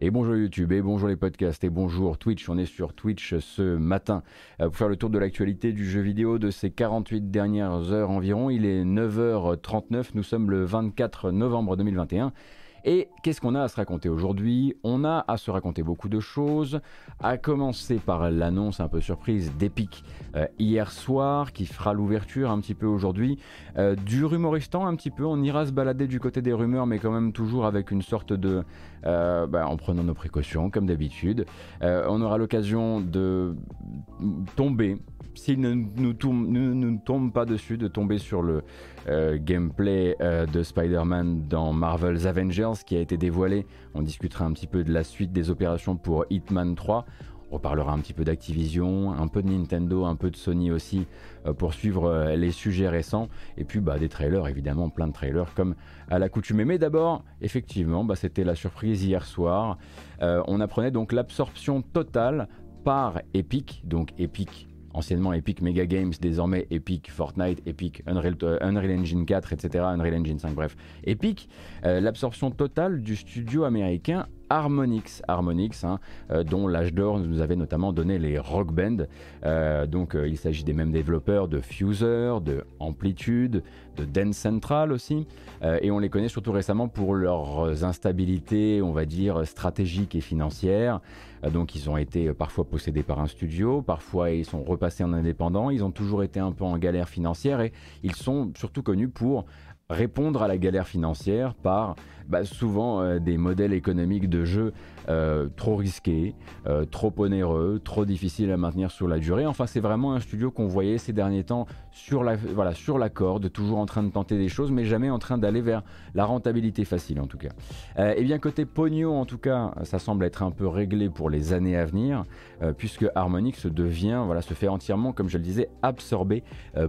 Et bonjour YouTube, et bonjour les podcasts, et bonjour Twitch. On est sur Twitch ce matin euh, pour faire le tour de l'actualité du jeu vidéo de ces 48 dernières heures environ. Il est 9h39, nous sommes le 24 novembre 2021. Et qu'est-ce qu'on a à se raconter aujourd'hui? On a à se raconter beaucoup de choses, à commencer par l'annonce un peu surprise d'Epic euh, hier soir, qui fera l'ouverture un petit peu aujourd'hui, euh, du rumoristan un petit peu, on ira se balader du côté des rumeurs, mais quand même toujours avec une sorte de... Euh, bah, en prenant nos précautions, comme d'habitude. on aura l'occasion de tomber s'il ne nous, tombe, pas dessus, de tomber sur le euh, gameplay euh, de Spider-Man dans Marvel's Avengers qui a été dévoilé. On discutera un petit peu de la suite des opérations pour Hitman 3. On reparlera un petit peu d'Activision, un peu de Nintendo, un peu de Sony aussi euh, pour suivre les sujets récents. Et puis bah, des trailers, évidemment, plein de trailers comme à l'accoutumée. Mais d'abord, effectivement, bah, c'était la surprise hier soir. on apprenait donc l'absorption totale par Epic, donc Epic anciennement Epic Mega Games, désormais Epic Fortnite, Epic Unreal, euh, Engine 4, etc., Unreal Engine 5, bref, Epic, euh, l'absorption totale du studio américain Harmonix, Harmonix hein, euh, dont l'âge d'or nous avait notamment donné les Rock Band. donc il s'agit des mêmes développeurs de Fuser, de Amplitude, de Dance Central aussi, et on les connaît surtout récemment pour leurs instabilités, on va dire, stratégiques et financières. Euh, donc ils ont été euh, parfois possédés par un studio, parfois ils sont repassés en indépendant, ils ont toujours été un peu en galère financière et ils sont surtout connus pour répondre à la galère financière par bah, souvent euh, des modèles économiques de jeu euh, trop risqués, euh, trop onéreux, trop difficiles à maintenir sur la durée. Enfin, c'est vraiment un studio qu'on voyait ces derniers temps sur la, voilà, sur la corde, toujours en train de tenter des choses, mais jamais en train d'aller vers la rentabilité facile en tout cas. et eh bien côté pognon, en tout cas, ça semble être un peu réglé pour les années à venir, puisque Harmonix devient, voilà, se fait entièrement, comme je le disais, absorbé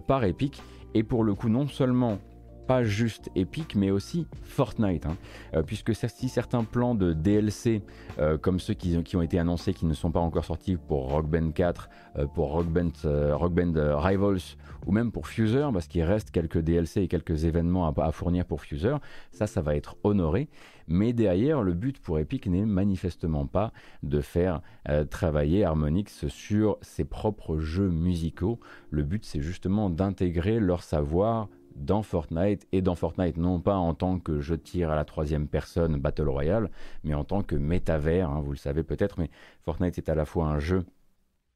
par Epic. Et pour le coup, non seulement pas juste Epic, mais aussi Fortnite. Hein. Euh, puisque si certains plans de DLC, euh, comme ceux qui, ont été annoncés, qui ne sont pas encore sortis pour Rock Band 4, euh, pour Rock Band, Rock Band Rivals, ou même pour Fuser, parce qu'il reste quelques DLC et quelques événements à, à, fournir pour Fuser, ça, ça va être honoré. Mais derrière, le but pour Epic n'est manifestement pas de faire travailler Harmonix sur ses propres jeux musicaux. Le but, c'est justement d'intégrer leur savoir dans Fortnite et dans Fortnite non pas en tant que je tire à la troisième personne Battle Royale, mais en tant que métavers, hein, vous le savez peut-être, mais Fortnite est à la fois un jeu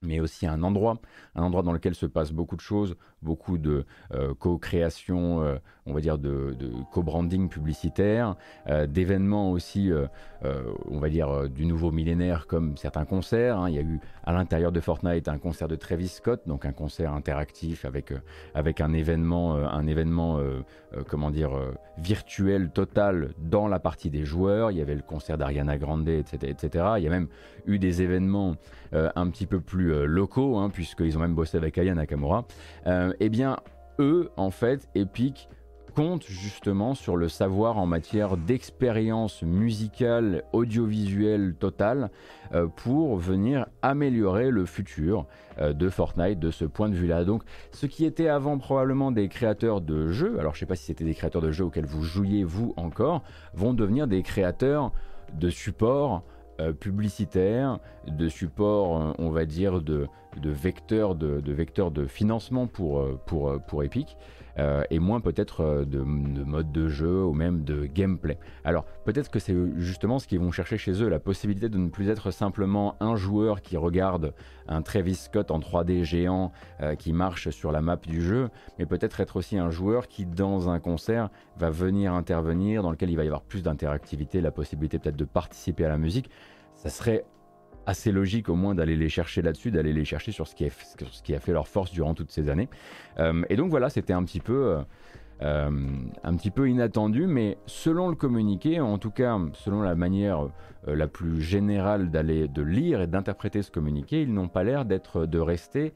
mais aussi un endroit, un endroit dans lequel se passe beaucoup de choses, beaucoup de euh, co-création, euh, on va dire de, co-branding publicitaire, euh, d'événements aussi, on va dire du nouveau millénaire comme certains concerts. Hein. Il y a eu à l'intérieur de Fortnite un concert de Travis Scott, donc un concert interactif avec, avec un événement, un événement comment dire, virtuel total dans la partie des joueurs. Il y avait le concert d'Ariana Grande, etc., etc. Il y a même eu des événements un petit peu plus locaux, hein, puisqu'ils ont même bossé avec Aya Nakamura. Euh, eh bien, eux, en fait, Epic compte justement sur le savoir en matière d'expérience musicale, audiovisuelle totale euh, pour venir améliorer le futur euh, de Fortnite de ce point de vue-là. Donc, ce qui était avant probablement des créateurs de jeux, alors je ne sais pas si c'était des créateurs de jeux auxquels vous jouiez vous encore, vont devenir des créateurs de support euh, publicitaire, de support, euh, on va dire, de, vecteurs de, de, de financement pour, euh, Epic. Et moins peut-être de, mode de jeu ou même de gameplay. Alors peut-être que c'est justement ce qu'ils vont chercher chez eux, la possibilité de ne plus être simplement un joueur qui regarde un Travis Scott en 3D géant qui marche sur la map du jeu, mais peut-être être aussi un joueur qui dans un concert va venir intervenir, dans lequel il va y avoir plus d'interactivité, la possibilité peut-être de participer à la musique ça serait assez logique au moins d'aller les chercher là-dessus, d'aller les chercher sur ce qui, a fait leur force durant toutes ces années. Euh, et donc voilà, c'était un petit peu... Euh, euh, un petit peu inattendu, mais selon le communiqué, en tout cas selon la manière la plus générale d'aller de lire et d'interpréter ce communiqué, ils n'ont pas l'air d'être de rester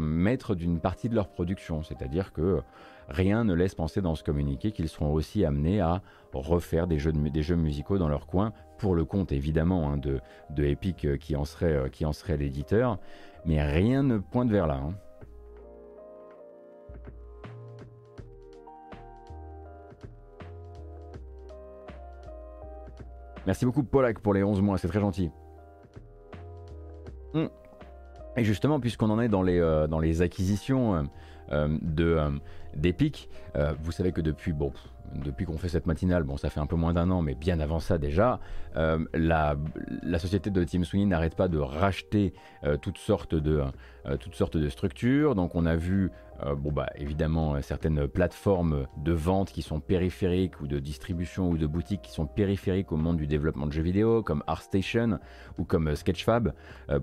maîtres d'une partie de leur production. C'est-à-dire que rien ne laisse penser dans ce communiqué qu'ils seront aussi amenés à refaire des jeux, des jeux musicaux dans leur coin, pour le compte évidemment hein, de, de, Epic euh, qui en serait, euh, qui l'éditeur, mais rien ne pointe vers là. Hein. Merci beaucoup Polak pour les 11 mois, c'est très gentil. Hmm. Et justement, puisqu'on en est dans les, euh, dans les acquisitions de d'Epic, vous savez que depuis, bon, depuis qu'on fait cette matinale, bon, ça fait un peu moins d'un an, mais bien avant ça déjà, la, la, société de Team Sweeney n'arrête pas de racheter toutes sortes de toutes sortes de structures. Donc, on a vu euh, bon bah évidemment euh, certaines plateformes de vente qui sont périphériques ou de distribution ou de boutiques qui sont périphériques au monde du développement de jeux vidéo comme ArtStation ou comme euh, Sketchfab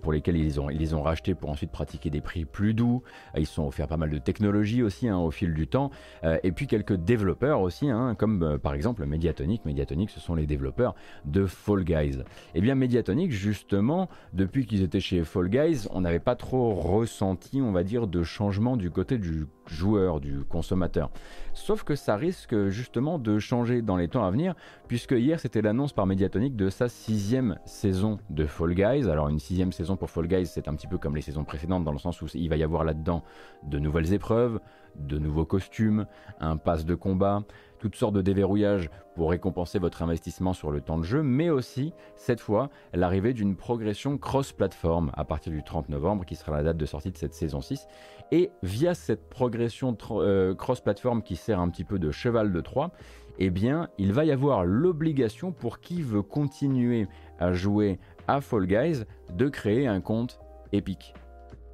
pour lesquels ils ont, ils les ont rachetés pour ensuite pratiquer des prix plus doux. Ils sont offert pas mal de technologies aussi hein, au fil du temps et puis quelques développeurs aussi hein, comme par exemple Mediatonic. Mediatonic ce sont les développeurs de Fall Guys. Et eh bien Mediatonic justement depuis qu'ils étaient chez Fall Guys on n'avait pas trop ressenti on va dire de changement du côté du du joueur, du consommateur. Sauf que ça risque justement de changer dans les temps à venir, puisque hier c'était l'annonce par Mediatonic de sa sixième saison de Fall Guys. Alors une sixième saison pour Fall Guys, c'est un petit peu comme les saisons précédentes, dans le sens où il va y avoir là-dedans de nouvelles épreuves, de nouveaux costumes, un pass de combat, toutes sortes de déverrouillages pour récompenser votre investissement sur le temps de jeu, mais aussi, cette fois, l'arrivée d'une progression cross-platform à partir du 30 novembre, qui sera la date de sortie de cette saison 6. Et via cette progression euh, cross-platform qui sert un petit peu de cheval de Troie, eh bien, il va y avoir l'obligation pour qui veut continuer à jouer à Fall Guys de créer un compte épique.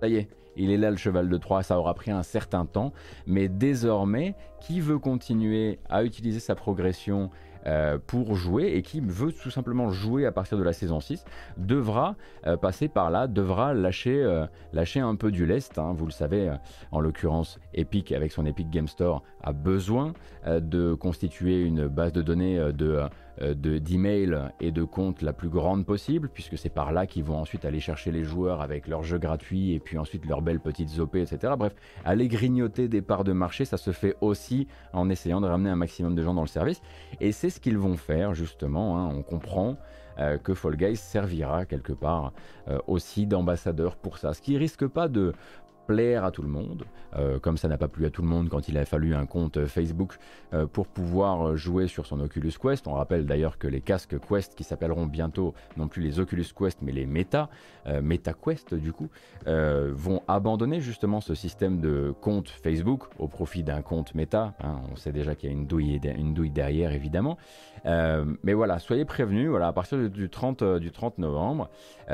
Ça y est, il est là le cheval de Troie, ça aura pris un certain temps, mais désormais, qui veut continuer à utiliser sa progression euh, pour jouer et qui veut tout simplement jouer à partir de la saison 6 devra euh, passer par là, devra lâcher, euh, un peu du lest. Hein. vous le savez, en l'occurrence, Epic avec son Epic Game Store a besoin de constituer une base de données de d'emails et de comptes la plus grande possible, puisque c'est par là qu'ils vont ensuite aller chercher les joueurs avec leurs jeux gratuits et puis ensuite leurs belles petites OP, etc. Bref, aller grignoter des parts de marché, ça se fait aussi en essayant de ramener un maximum de gens dans le service. Et c'est ce qu'ils vont faire justement. Hein. on comprend euh, que Fall Guys servira quelque part euh, aussi d'ambassadeur pour ça. Ce qui risque pas de plaire à tout le monde, euh, comme ça n'a pas plu à tout le monde quand il a fallu un compte Facebook euh, pour pouvoir jouer sur son Oculus Quest. On rappelle d'ailleurs que les casques Quest qui s'appelleront bientôt non plus les Oculus Quest mais les Meta, euh, Meta Quest du coup, vont abandonner justement ce système de compte Facebook au profit d'un compte Meta. Hein. on sait déjà qu'il y a une douille, une douille derrière évidemment. Mais voilà, soyez prévenus, voilà, à partir du 30, du 30 novembre,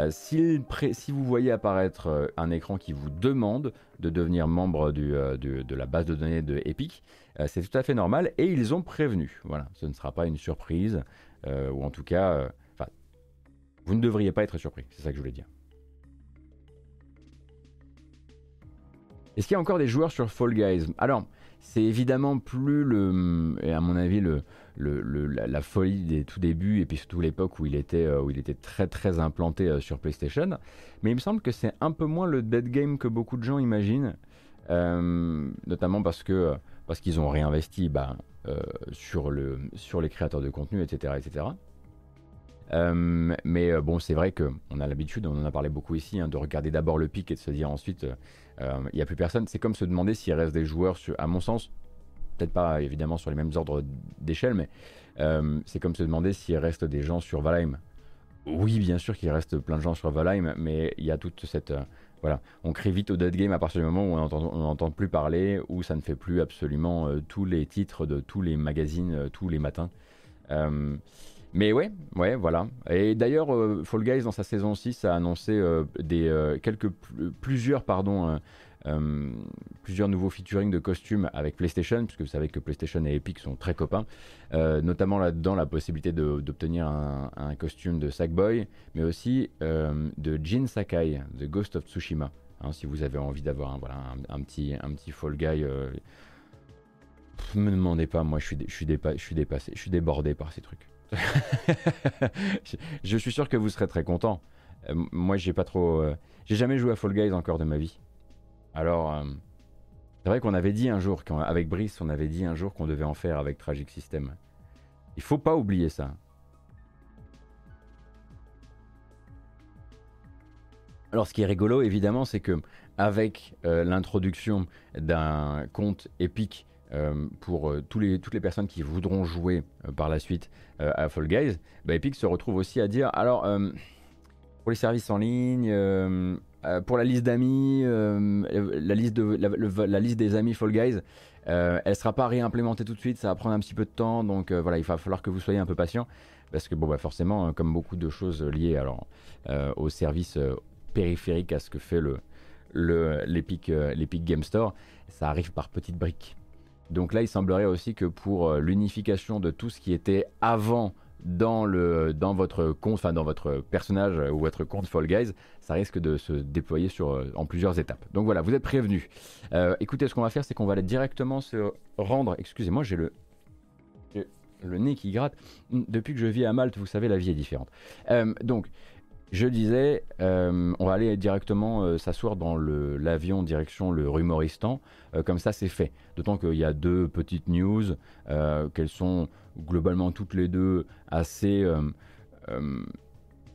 si, si vous voyez apparaître un écran qui vous demande de devenir membre euh, de la base de données de Epic. Euh, c'est tout à fait normal et ils ont prévenu. Voilà, ce ne sera pas une surprise, euh, ou en tout cas, vous ne devriez pas être surpris, c'est ça que je voulais dire. Est-ce qu'il y a encore des joueurs sur Fall Guys? Alors, c'est évidemment plus le, à mon avis, le, la, folie des tout débuts et puis surtout l'époque où il était, euh, où il était très très implanté euh, sur PlayStation. Mais il me semble que c'est un peu moins le dead game que beaucoup de gens imaginent, euh, notamment parce que parce qu'ils ont réinvesti bah, sur, le, sur les créateurs de contenu, etc., etc. mais bon, c'est vrai qu'on a l'habitude, on en a parlé beaucoup ici, hein, de regarder d'abord le pic et de se dire ensuite, il n'y a plus personne. C'est comme se demander s'il reste des joueurs, à mon sens, peut-être pas évidemment sur les mêmes ordres d'échelle, mais euh, c'est comme se demander s'il reste des gens sur Valheim. Oui, bien sûr qu'il reste plein de gens sur Valheim, mais il y a toute cette... Euh, voilà, on crée vite au dead game à partir du moment où on n'entend plus parler, où ça ne fait plus absolument euh, tous les titres de tous les magazines tous les matins. mais ouais, ouais, voilà. Et d'ailleurs, Fall Guys dans sa saison 6 a annoncé des quelques plusieurs pardon euh, plusieurs nouveaux featuring de costumes avec PlayStation, puisque vous savez que PlayStation et Epic sont très copains. Euh, notamment là-dedans la possibilité d'obtenir un, costume de Sackboy, mais aussi euh, de Jin Sakai, The Ghost of Tsushima. Hein, si vous avez envie d'avoir un, petit, un petit Fall Guy. Ne me demandez pas, moi je suis, je, suis je suis dépassé, je suis débordé par ces trucs. je, suis sûr que vous serez très content. moi j'ai pas trop. j'ai jamais joué à Fall Guys encore de ma vie. Alors, euh, c'est vrai qu'on avait dit un jour, avec Brice, on avait dit un jour qu'on devait en faire avec Tragic System. Il faut pas oublier ça. Alors, ce qui est rigolo, évidemment, c'est que avec euh, l'introduction d'un compte épique pour tous les, toutes les personnes qui voudront jouer par la suite à Fall Guys, bah, Epic se retrouve aussi à dire alors pour les services en ligne, pour la liste d'amis, de, la, liste des amis Fall Guys, elle ne sera pas réimplémentée tout de suite, ça va prendre un petit peu de temps, donc voilà, il va falloir que vous soyez un peu patient parce que bon, bah forcément, comme beaucoup de choses liées alors, euh, au service euh, périphérique à ce que fait le, euh, l'Epic Game Store, ça arrive par petites briques. Donc là, il semblerait aussi que pour l'unification de tout ce qui était avant dans, le, dans votre compte, dans votre personnage ou votre compte Fall Guys, ça risque de se déployer sur, en plusieurs étapes. Donc voilà, vous êtes prévenus. écoutez, ce qu'on va faire, c'est qu'on va aller directement se rendre. Excusez-moi, j'ai le le nez qui gratte. Depuis que je vis à Malte, vous savez, la vie est différente. Euh, donc, je disais, euh, on va aller directement euh, s'asseoir dans l'avion direction le Rumoristan. comme ça, c'est fait. D'autant qu'il y a deux petites news, qu'elles sont globalement toutes les deux assez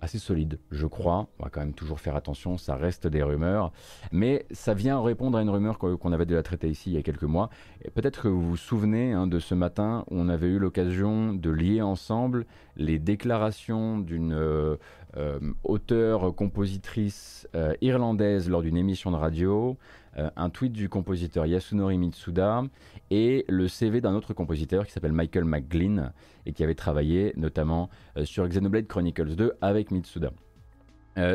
assez solide, je crois. On va quand même toujours faire attention, ça reste des rumeurs. Mais ça vient répondre à une rumeur qu'on avait déjà traitée ici il y a quelques mois. Peut-être que vous vous souvenez hein, de ce matin où on avait eu l'occasion de lier ensemble les déclarations d'une euh, euh, auteure-compositrice euh, irlandaise lors d'une émission de radio, un tweet du compositeur Yasunori Mitsuda et le CV d'un autre compositeur qui s'appelle Michael McGlynn et qui avait travaillé notamment sur Xenoblade Chronicles 2 avec Mitsuda.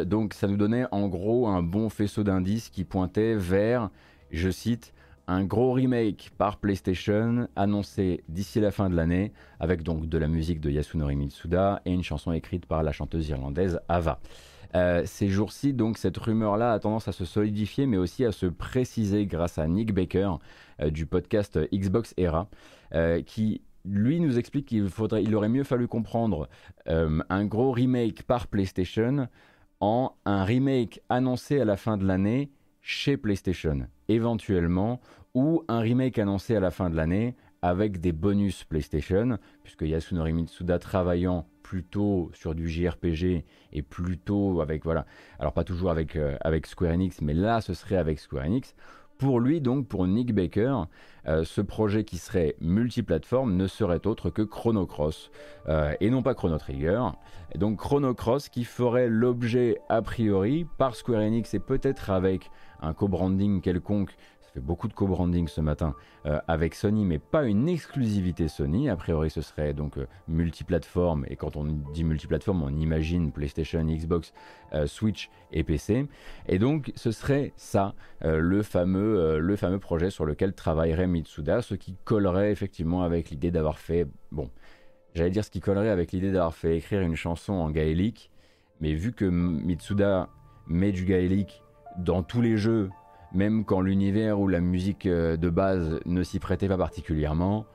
donc ça nous donnait en gros un bon faisceau d'indices qui pointait vers, je cite, un gros remake par PlayStation annoncé d'ici la fin de l'année, avec donc de la musique de Yasunori Mitsuda et une chanson écrite par la chanteuse irlandaise Ava. Euh, ces jours-ci, donc, cette rumeur-là a tendance à se solidifier, mais aussi à se préciser grâce à Nick Baker euh, du podcast Xbox Era, euh, qui lui nous explique qu'il faudrait, il aurait mieux fallu comprendre un gros remake par PlayStation en un remake annoncé à la fin de l'année chez PlayStation, éventuellement ou un remake annoncé à la fin de l'année avec des bonus PlayStation, puisque Yasunori Mitsuda travaillant plutôt sur du JRPG et plutôt avec, voilà, alors pas toujours avec, euh, avec Square Enix, mais là ce serait avec Square Enix. Pour lui, donc, pour Nick Baker, euh, ce projet qui serait multiplateforme ne serait autre que Chrono Cross, euh, et non pas Chrono Trigger. Donc Chrono Cross qui ferait l'objet, a priori, par Square Enix et peut-être avec un co-branding quelconque fait beaucoup de co-branding ce matin euh, avec Sony, mais pas une exclusivité Sony. A priori, ce serait donc euh, multiplateforme. Et quand on dit multiplateforme, on imagine PlayStation, Xbox, euh, Switch et PC. Et donc, ce serait ça, le, fameux, le fameux projet sur lequel travaillerait Mitsuda, ce qui collerait effectivement avec l'idée d'avoir fait. Bon, j'allais dire ce qui collerait avec l'idée d'avoir fait écrire une chanson en gaélique. Mais vu que Mitsuda met du gaélique dans tous les jeux même quand l'univers ou la musique euh, de base ne s'y prêtait pas particulièrement,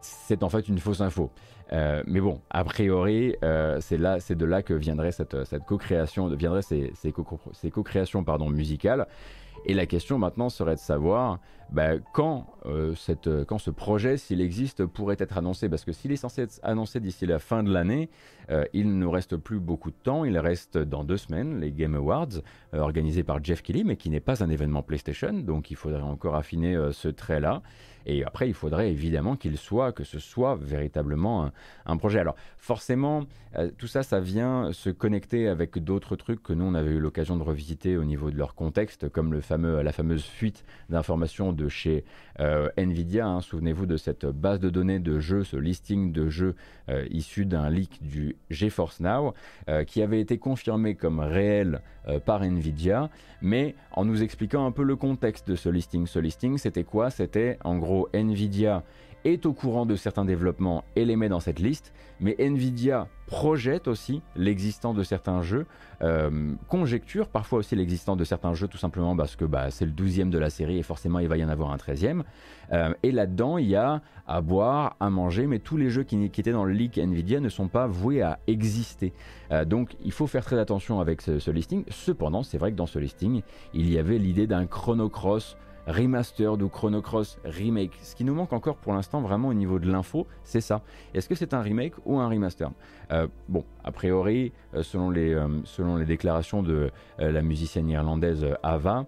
c'est en fait une fausse info. Euh, mais bon, a priori, euh, c'est de là que viendrait cette, co-création, ces, ces co-créations pardon musicales. Et la question maintenant serait de savoir bah, quand, cette, quand ce projet, s'il existe, pourrait être annoncé. Parce que s'il est censé être annoncé d'ici la fin de l'année, euh, il ne reste plus beaucoup de temps, il reste dans deux semaines les Game Awards euh, organisés par Jeff Kelly, mais qui n'est pas un événement PlayStation, donc il faudrait encore affiner euh, ce trait-là. Et après, il faudrait évidemment qu'il soit, que ce soit véritablement un, projet. Alors, forcément, tout ça, ça vient se connecter avec d'autres trucs que nous, on avait eu l'occasion de revisiter au niveau de leur contexte, comme le fameux, la fameuse fuite d'informations de chez Nvidia. Hein. Souvenez-vous de cette base de données de jeux, ce listing de jeux issu d'un leak du GeForce Now, euh, qui avait été confirmé comme réel euh, par Nvidia, mais en nous expliquant un peu le contexte de ce listing. Ce listing, c'était quoi? C'était en gros Nvidia est au courant de certains développements et les met dans cette liste, mais Nvidia projette aussi l'existence de certains jeux, euh, conjecture parfois aussi l'existence de certains jeux tout simplement parce que bah, c'est le 12e de la série et forcément il va y en avoir un 13e. Euh, et là-dedans, il y a à boire, à manger, mais tous les jeux qui, étaient dans le leak Nvidia ne sont pas voués à exister. Euh, donc il faut faire très attention avec ce, ce listing. Cependant, c'est vrai que dans ce listing, il y avait l'idée d'un chrono cross remastered ou Chrono Cross remake. Ce qui nous manque encore pour l'instant vraiment au niveau de l'info, c'est ça. Est-ce que c'est un remake ou un remaster? Euh, Bon, a priori, euh, selon, les, euh, selon les déclarations de la musicienne irlandaise Ava,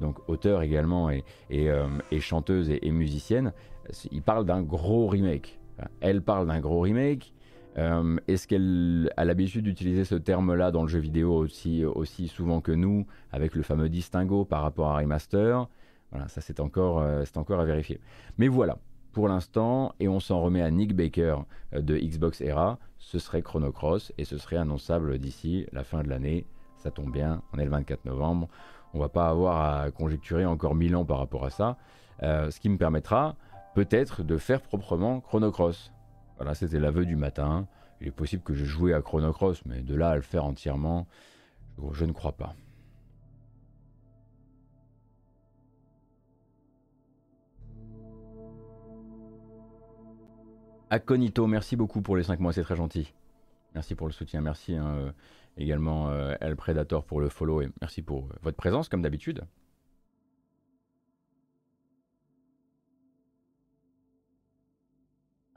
donc auteur également et, et, chanteuse et, musicienne, il parle d'un gros remake. Elle parle d'un gros remake. Est-ce qu'elle a l'habitude d'utiliser ce terme-là dans le jeu vidéo aussi, aussi souvent que nous, avec le fameux distinguo par rapport à remaster? Voilà, ça c'est encore, euh, c'est encore à vérifier. Mais voilà, pour l'instant, et on s'en remet à Nick Baker euh, de Xbox Era, ce serait Chrono Cross et ce serait annonçable d'ici la fin de l'année. Ça tombe bien, on est le 24 novembre. On va pas avoir à conjecturer encore mille ans par rapport à ça. Euh, ce qui me permettra peut-être de faire proprement Chrono Cross. Voilà, c'était l'aveu du matin. Il est possible que je joue à Chrono Cross, mais de là à le faire entièrement, je ne crois pas. Aconito, merci beaucoup pour les 5 mois, c'est très gentil. Merci pour le soutien, merci hein, euh, également euh, El Predator pour le follow et merci pour euh, votre présence comme d'habitude.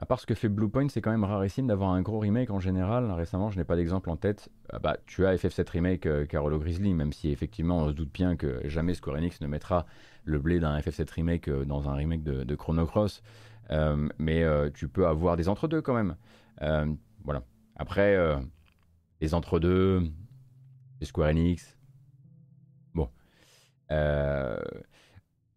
À part ce que fait Bluepoint, c'est quand même rarissime d'avoir un gros remake en général. Récemment, je n'ai pas d'exemple en tête. Ah bah, tu as FF7 Remake Carolo Grizzly, même si effectivement on se doute bien que jamais Square Enix ne mettra le blé d'un FF7 Remake dans un remake de, de Chrono Cross. Euh, mais euh, tu peux avoir des entre-deux quand même. Euh, voilà. Après, les entre-deux, les Square Enix. Bon.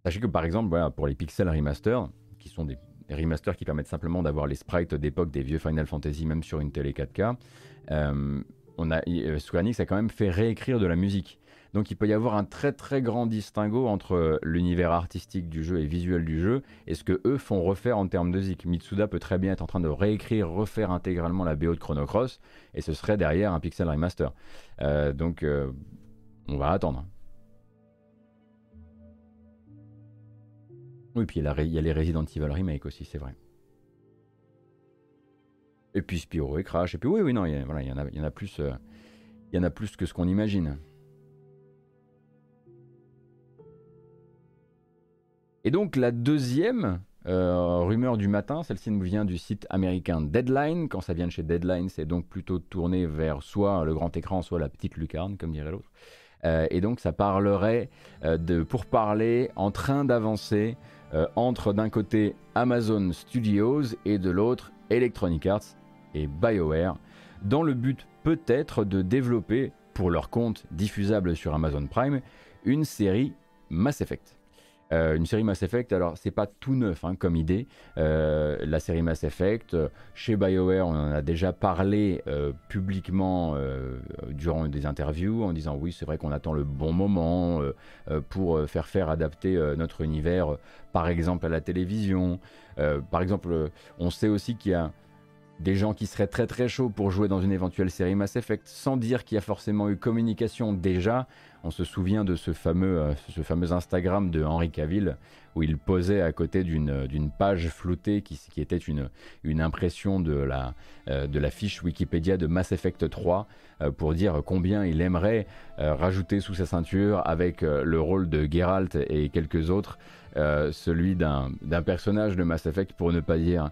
sachez que par exemple, pour les Pixel Remaster, qui sont des remasters qui permettent simplement d'avoir les sprites d'époque des vieux Final Fantasy, même sur une télé 4K, on a, Square Enix a quand même fait réécrire de la musique. Donc il peut y avoir un très très grand distinguo entre l'univers artistique du jeu et visuel du jeu et ce que eux font refaire en termes de zik. Mitsuda peut très bien être en train de réécrire, refaire intégralement la BO de Chrono Cross et ce serait derrière un pixel remaster. Euh, donc euh, on va attendre. Oui, puis il y, a les Resident Evil Remake aussi, c'est vrai. Et puis Spyro et Crash. Et puis oui, oui, non, il plus. Euh, il y en a plus que ce qu'on imagine. Et donc la deuxième euh, rumeur du matin, celle-ci nous vient du site américain Deadline. Quand ça vient de chez Deadline, c'est donc plutôt tourné vers soit le grand écran, soit la petite lucarne, comme dirait l'autre. Euh, et donc ça parlerait euh, de pourparler en train d'avancer entre d'un côté Amazon Studios et de l'autre Electronic Arts et BioWare, dans le but peut-être de développer, pour leur compte diffusable sur Amazon Prime, une série Mass Effect. Euh, une série Mass Effect, alors c'est pas tout neuf hein, comme idée. Euh, la série Mass Effect, euh, chez BioWare, on en a déjà parlé publiquement durant des interviews en disant oui, c'est vrai qu'on attend le bon moment pour faire faire adapter notre univers, par exemple à la télévision. par exemple, on sait aussi qu'il y a des gens qui seraient très très chauds pour jouer dans une éventuelle série Mass Effect, sans dire qu'il y a forcément eu communication déjà. On se souvient de ce fameux, euh, ce fameux Instagram de Henri Cavill où il posait à côté d'une page floutée qui, qui était une, une impression de la, euh, de fiche Wikipédia de Mass Effect 3 euh, pour dire combien il aimerait rajouter sous sa ceinture avec le rôle de Geralt et quelques autres celui d'un personnage de Mass Effect pour ne pas dire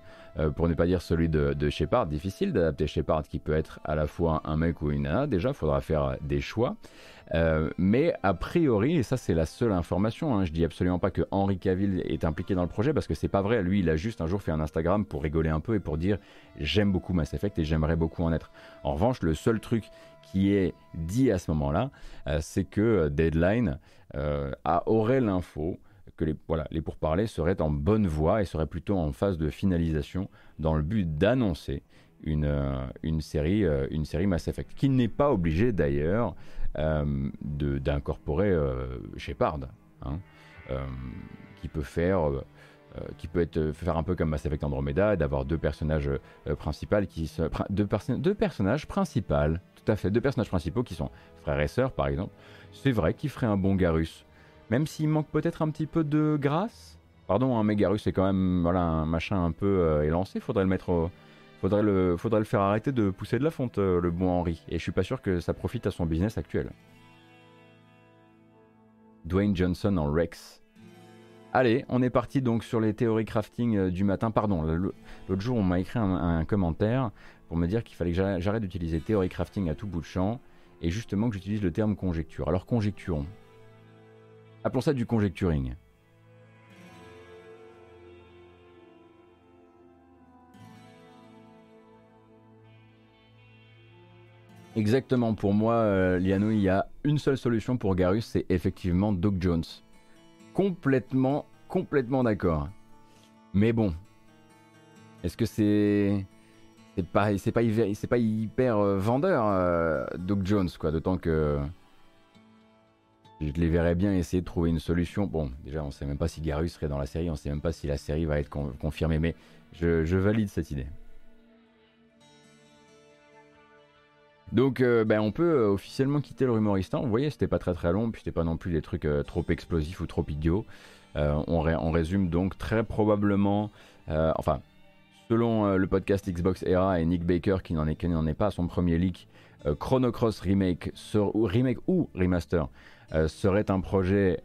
pour ne pas dire celui de, Shepard. Difficile d'adapter Shepard qui peut être à la fois un mec ou une nana. Déjà, faudra faire des choix. Euh, mais a priori, et ça c'est la seule information, hein, je dis absolument pas que Henry Cavill est impliqué dans le projet parce que c'est pas vrai. Lui, il a juste un jour fait un Instagram pour rigoler un peu et pour dire j'aime beaucoup Mass Effect et j'aimerais beaucoup en être. En revanche, le seul truc qui est dit à ce moment-là, euh, c'est que Deadline euh, a, aurait l'info que les, voilà, les pourparlers seraient en bonne voie et seraient plutôt en phase de finalisation dans le but d'annoncer une, une, série, une série Mass Effect, qui n'est pas obligé d'ailleurs euh, d'incorporer euh, Shepard, hein, euh, qui peut faire qui peut être faire un peu comme Mass Effect Andromeda, d'avoir deux personnages principaux qui deux, deux, personnages principaux, tout à fait, deux personnages principaux qui sont frères et sœurs par exemple. C'est vrai qu'il ferait un bon Garus, même s'il manque peut-être un petit peu de grâce. Pardon, un hein, mais Garus c'est quand même un machin un peu élancé. Faudrait le mettre au, Faudrait le, faire arrêter de pousser de la fonte, euh, le bon Henry. Et je suis pas sûr que ça profite à son business actuel. Dwayne Johnson en Rex. allez, on est parti donc sur les théories crafting du matin. Pardon, l'autre jour on m'a écrit un, commentaire pour me dire qu'il fallait que j'arrête d'utiliser théorie crafting à tout bout de champ et justement que j'utilise le terme conjecture. Alors conjecturons. Appelons ça du conjecturing. Exactement, pour moi, euh, Liano, il y a une seule solution pour Garus, c'est effectivement Doc Jones. Complètement, complètement d'accord. Mais bon, est-ce que c'est c'est pas hyper euh, vendeur euh, Doc Jones quoi, d'autant que je les verrais bien essayer de trouver une solution. Bon, déjà, on sait même pas si Garus serait dans la série, on sait même pas si la série va être confirmée, mais je valide cette idée. Donc euh, ben, on peut euh, officiellement quitter le rumoristan. Vous voyez, c'était pas très très long, puis c'était pas non plus des trucs euh, trop explosifs ou trop idiots. On, résume donc très probablement, enfin, selon le podcast Xbox Era et Nick Baker qui n'en est, pas à son premier leak, Chrono Cross remake, ou remaster serait un projet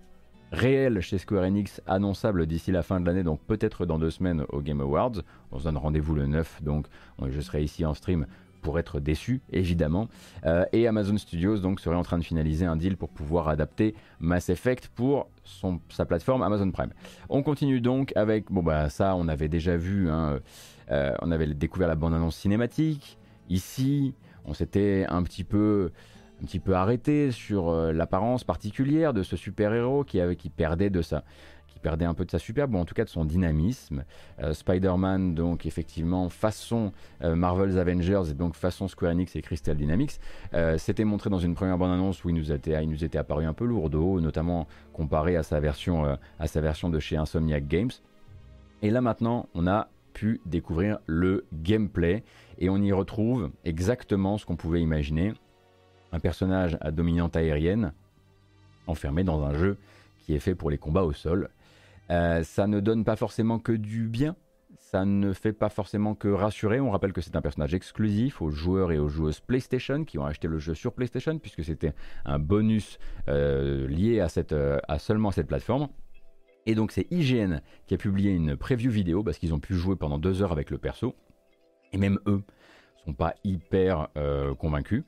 réel chez Square Enix, annonçable d'ici la fin de l'année, donc peut-être dans deux semaines au Game Awards. On se donne rendez-vous le 9, donc je serai ici en stream pour être déçu, évidemment. Euh, et Amazon Studios serait en train de finaliser un deal pour pouvoir adapter Mass Effect pour sa plateforme Amazon Prime. On continue donc avec, bon bah ça on avait déjà vu, hein, euh, on avait découvert la bande-annonce cinématique. Ici, on s'était un petit peu un petit peu arrêté sur euh, l'apparence particulière de ce super-héros qui, qui perdait de sa, perdait un peu de sa superbe, ou en tout cas de son dynamisme. Euh, Spider-Man, donc effectivement, façon Marvel's Avengers et donc façon Square Enix et Crystal Dynamics, s'était montré dans une première bande-annonce où il nous, était, il nous était apparu un peu lourdeau, notamment comparé à sa version, à sa version de chez Insomniac Games. Et là maintenant, on a pu découvrir le gameplay et on y retrouve exactement ce qu'on pouvait imaginer. Un personnage à dominante aérienne enfermé dans un jeu qui est fait pour les combats au sol. Euh, ça ne donne pas forcément que du bien, ça ne fait pas forcément que rassurer. On rappelle que c'est un personnage exclusif aux joueurs et aux joueuses PlayStation qui ont acheté le jeu sur PlayStation puisque c'était un bonus euh, lié à, cette, euh, à seulement cette plateforme. Et donc c'est IGN qui a publié une preview vidéo parce qu'ils ont pu jouer pendant deux heures avec le perso. Et même eux sont pas hyper convaincus.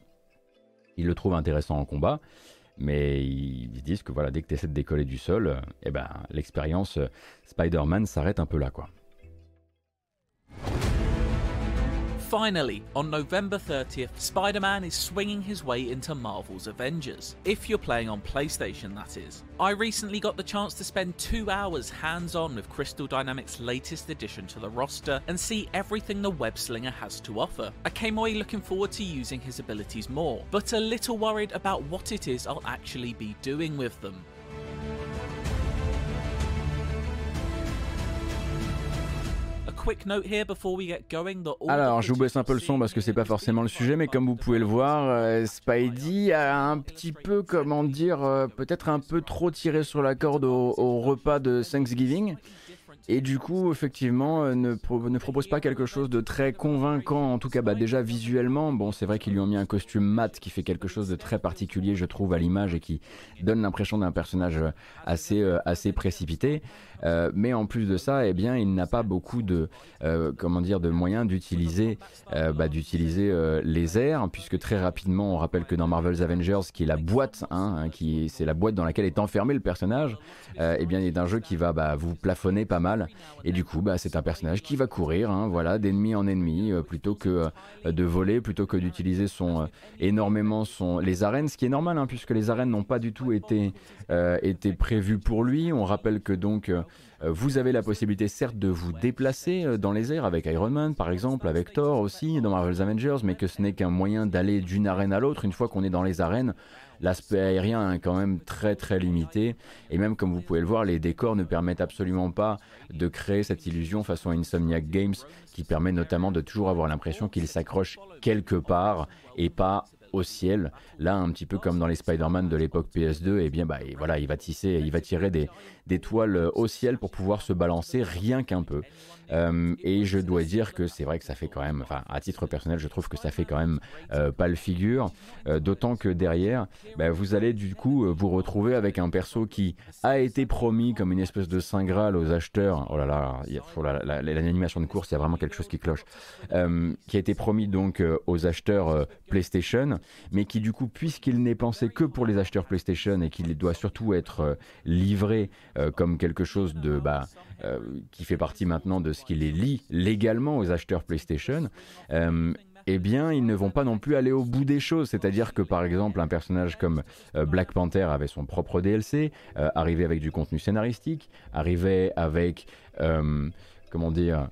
Ils le trouvent intéressant en combat. Mais ils disent que voilà, dès que tu essaies de décoller du sol, eh ben, l'expérience euh, Spider-Man s'arrête un peu là. Finally, on November 30th, Spider Man is swinging his way into Marvel's Avengers. If you're playing on PlayStation, that is. I recently got the chance to spend two hours hands on with Crystal Dynamics' latest addition to the roster and see everything the web slinger has to offer. I came away looking forward to using his abilities more, but a little worried about what it is I'll actually be doing with them. Alors, je vous baisse un peu le son parce que c'est pas forcément le sujet, mais comme vous pouvez le voir, euh, Spidey a un petit peu, comment dire, euh, peut-être un peu trop tiré sur la corde au repas de Thanksgiving. Et du coup, effectivement, euh, ne, ne, propose pas quelque chose de très convaincant, en tout cas bah, déjà visuellement. Bon, c'est vrai qu'ils lui ont mis un costume mat qui fait quelque chose de très particulier, je trouve, à l'image et qui donne l'impression d'un personnage assez, euh, assez précipité. Euh, mais en plus de ça, eh bien, il n'a pas beaucoup de, comment dire, de moyens d'utiliser, bah, d'utiliser les airs, puisque très rapidement, on rappelle que dans Marvel's Avengers, qui est la boîte, hein, hein qui c'est la boîte dans laquelle est enfermé le personnage, eh bien, il est un jeu qui va bah, vous plafonner pas mal et du coup, bah, c'est un personnage qui va courir, hein, voilà, d'ennemi en ennemi, euh, plutôt que euh, de voler, plutôt que d'utiliser son euh, énormément son les arènes, ce qui est normal, hein, puisque les arènes n'ont pas du tout été, été prévues pour lui. On rappelle que donc vous avez la possibilité certes de vous déplacer dans les airs avec Iron Man par exemple, avec Thor aussi, dans Marvel's Avengers, mais que ce n'est qu'un moyen d'aller d'une arène à l'autre. Une fois qu'on est dans les arènes, l'aspect aérien est quand même très très limité. Et même comme vous pouvez le voir, les décors ne permettent absolument pas de créer cette illusion façon Insomniac Games qui permet notamment de toujours avoir l'impression qu'il s'accroche quelque part et pas au ciel. Là, un petit peu comme dans les Spider-Man de l'époque PS2, et eh bien bah, voilà, il va tisser, il va tirer des, des toiles au ciel pour pouvoir se balancer rien qu'un peu. Euh, et je dois dire que c'est vrai que ça fait quand même, enfin à titre personnel, je trouve que ça fait quand même euh, pas le figure. Euh, d'autant que derrière, bah, vous allez du coup vous retrouver avec un perso qui a été promis comme une espèce de saint graal aux acheteurs. Oh là là, l'animation de course, il y a vraiment quelque chose qui cloche. qui a été promis donc aux acheteurs PlayStation, mais qui du coup, puisqu'il n'est pensé que pour les acheteurs PlayStation et qu'il doit surtout être livré comme quelque chose de bah, euh, qui fait partie maintenant de ce qui les lie légalement aux acheteurs PlayStation, euh, eh bien, ils ne vont pas non plus aller au bout des choses. C'est-à-dire que, par exemple, un personnage comme euh, Black Panther avait son propre DLC, arrivait avec du contenu scénaristique, arrivait avec, comment dire, euh,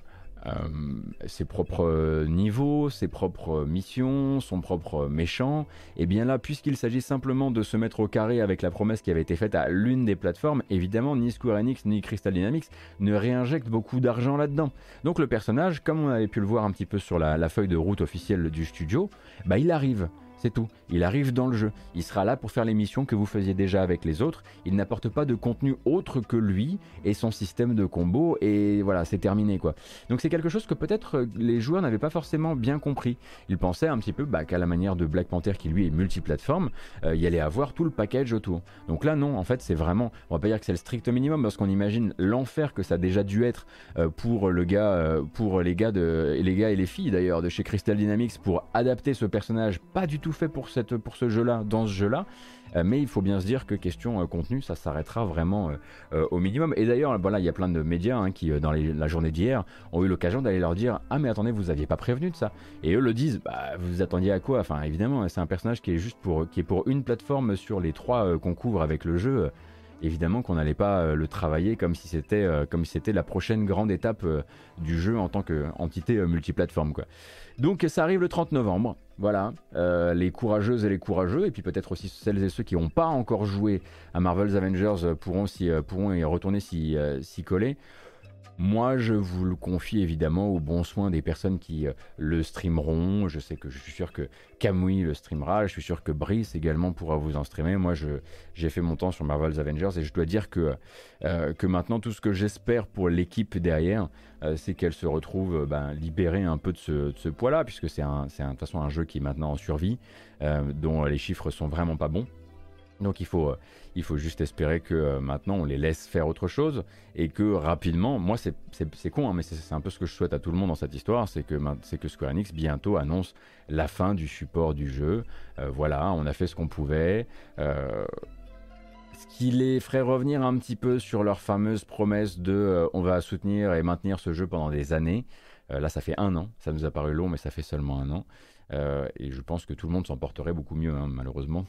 ses propres niveaux, ses propres missions, son propre méchant, et bien là, puisqu'il s'agit simplement de se mettre au carré avec la promesse qui avait été faite à l'une des plateformes, évidemment, ni Square Enix ni Crystal Dynamics ne réinjectent beaucoup d'argent là-dedans. Donc le personnage, comme on avait pu le voir un petit peu sur la, la feuille de route officielle du studio, bah il arrive. C'est tout. Il arrive dans le jeu. Il sera là pour faire les missions que vous faisiez déjà avec les autres. Il n'apporte pas de contenu autre que lui et son système de combo. Et voilà, c'est terminé quoi. Donc c'est quelque chose que peut-être euh, les joueurs n'avaient pas forcément bien compris. Ils pensaient un petit peu bah, qu'à la manière de Black Panther qui lui est multiplateforme, euh, il allait avoir tout le package autour. Donc là non, en fait c'est vraiment, on va pas dire que c'est le strict minimum parce qu'on imagine l'enfer que ça a déjà dû être euh, pour le gars, pour les gars et les filles d'ailleurs de chez Crystal Dynamics pour adapter ce personnage pas du tout fait pour, cette, pour ce jeu-là, dans ce jeu-là. Euh, mais il faut bien se dire que question euh, contenu, ça s'arrêtera vraiment euh, au minimum. Et d'ailleurs, voilà, il y a plein de médias hein, qui, dans la journée d'hier, ont eu l'occasion d'aller leur dire Ah, mais attendez, vous aviez pas prévenu de ça. Et eux le disent Bah, vous attendiez à quoi? Enfin, évidemment, c'est un personnage qui est juste pour, qui est pour une plateforme sur les trois qu'on couvre avec le jeu évidemment qu'on n'allait pas le travailler comme si c'était comme si c'était la prochaine grande étape du jeu en tant qu'entité multiplateforme quoi. Donc ça arrive le 30 novembre. Voilà, euh, les courageuses et les courageux, et puis peut-être aussi celles et ceux qui n'ont pas encore joué à Marvel's Avengers pourront, euh, pourront y retourner euh, s'y coller. Moi, je vous le confie évidemment au bon soin des personnes qui euh, le streameront. Je sais que je suis sûr que Kamui le streamera. Je suis sûr que Brice également pourra vous en streamer. Moi, j'ai fait mon temps sur Marvel's Avengers et je dois dire que, euh, que maintenant, tout ce que j'espère pour l'équipe derrière, euh, c'est qu'elle se retrouve ben, libérée un peu de ce, poids-là, puisque c'est de toute façon un jeu qui est maintenant en survie, dont les chiffres sont vraiment pas bons. Donc il faut, il faut juste espérer que euh, maintenant on les laisse faire autre chose et que rapidement, moi c'est con, hein, mais c'est un peu ce que je souhaite à tout le monde dans cette histoire, c'est que, que Square Enix bientôt annonce la fin du support du jeu. Euh, voilà, on a fait ce qu'on pouvait. ce qui les ferait revenir un petit peu sur leur fameuse promesse de on va soutenir et maintenir ce jeu pendant des années. là ça fait un an, ça nous a paru long mais ça fait seulement un an. et je pense que tout le monde s'en porterait beaucoup mieux hein, malheureusement.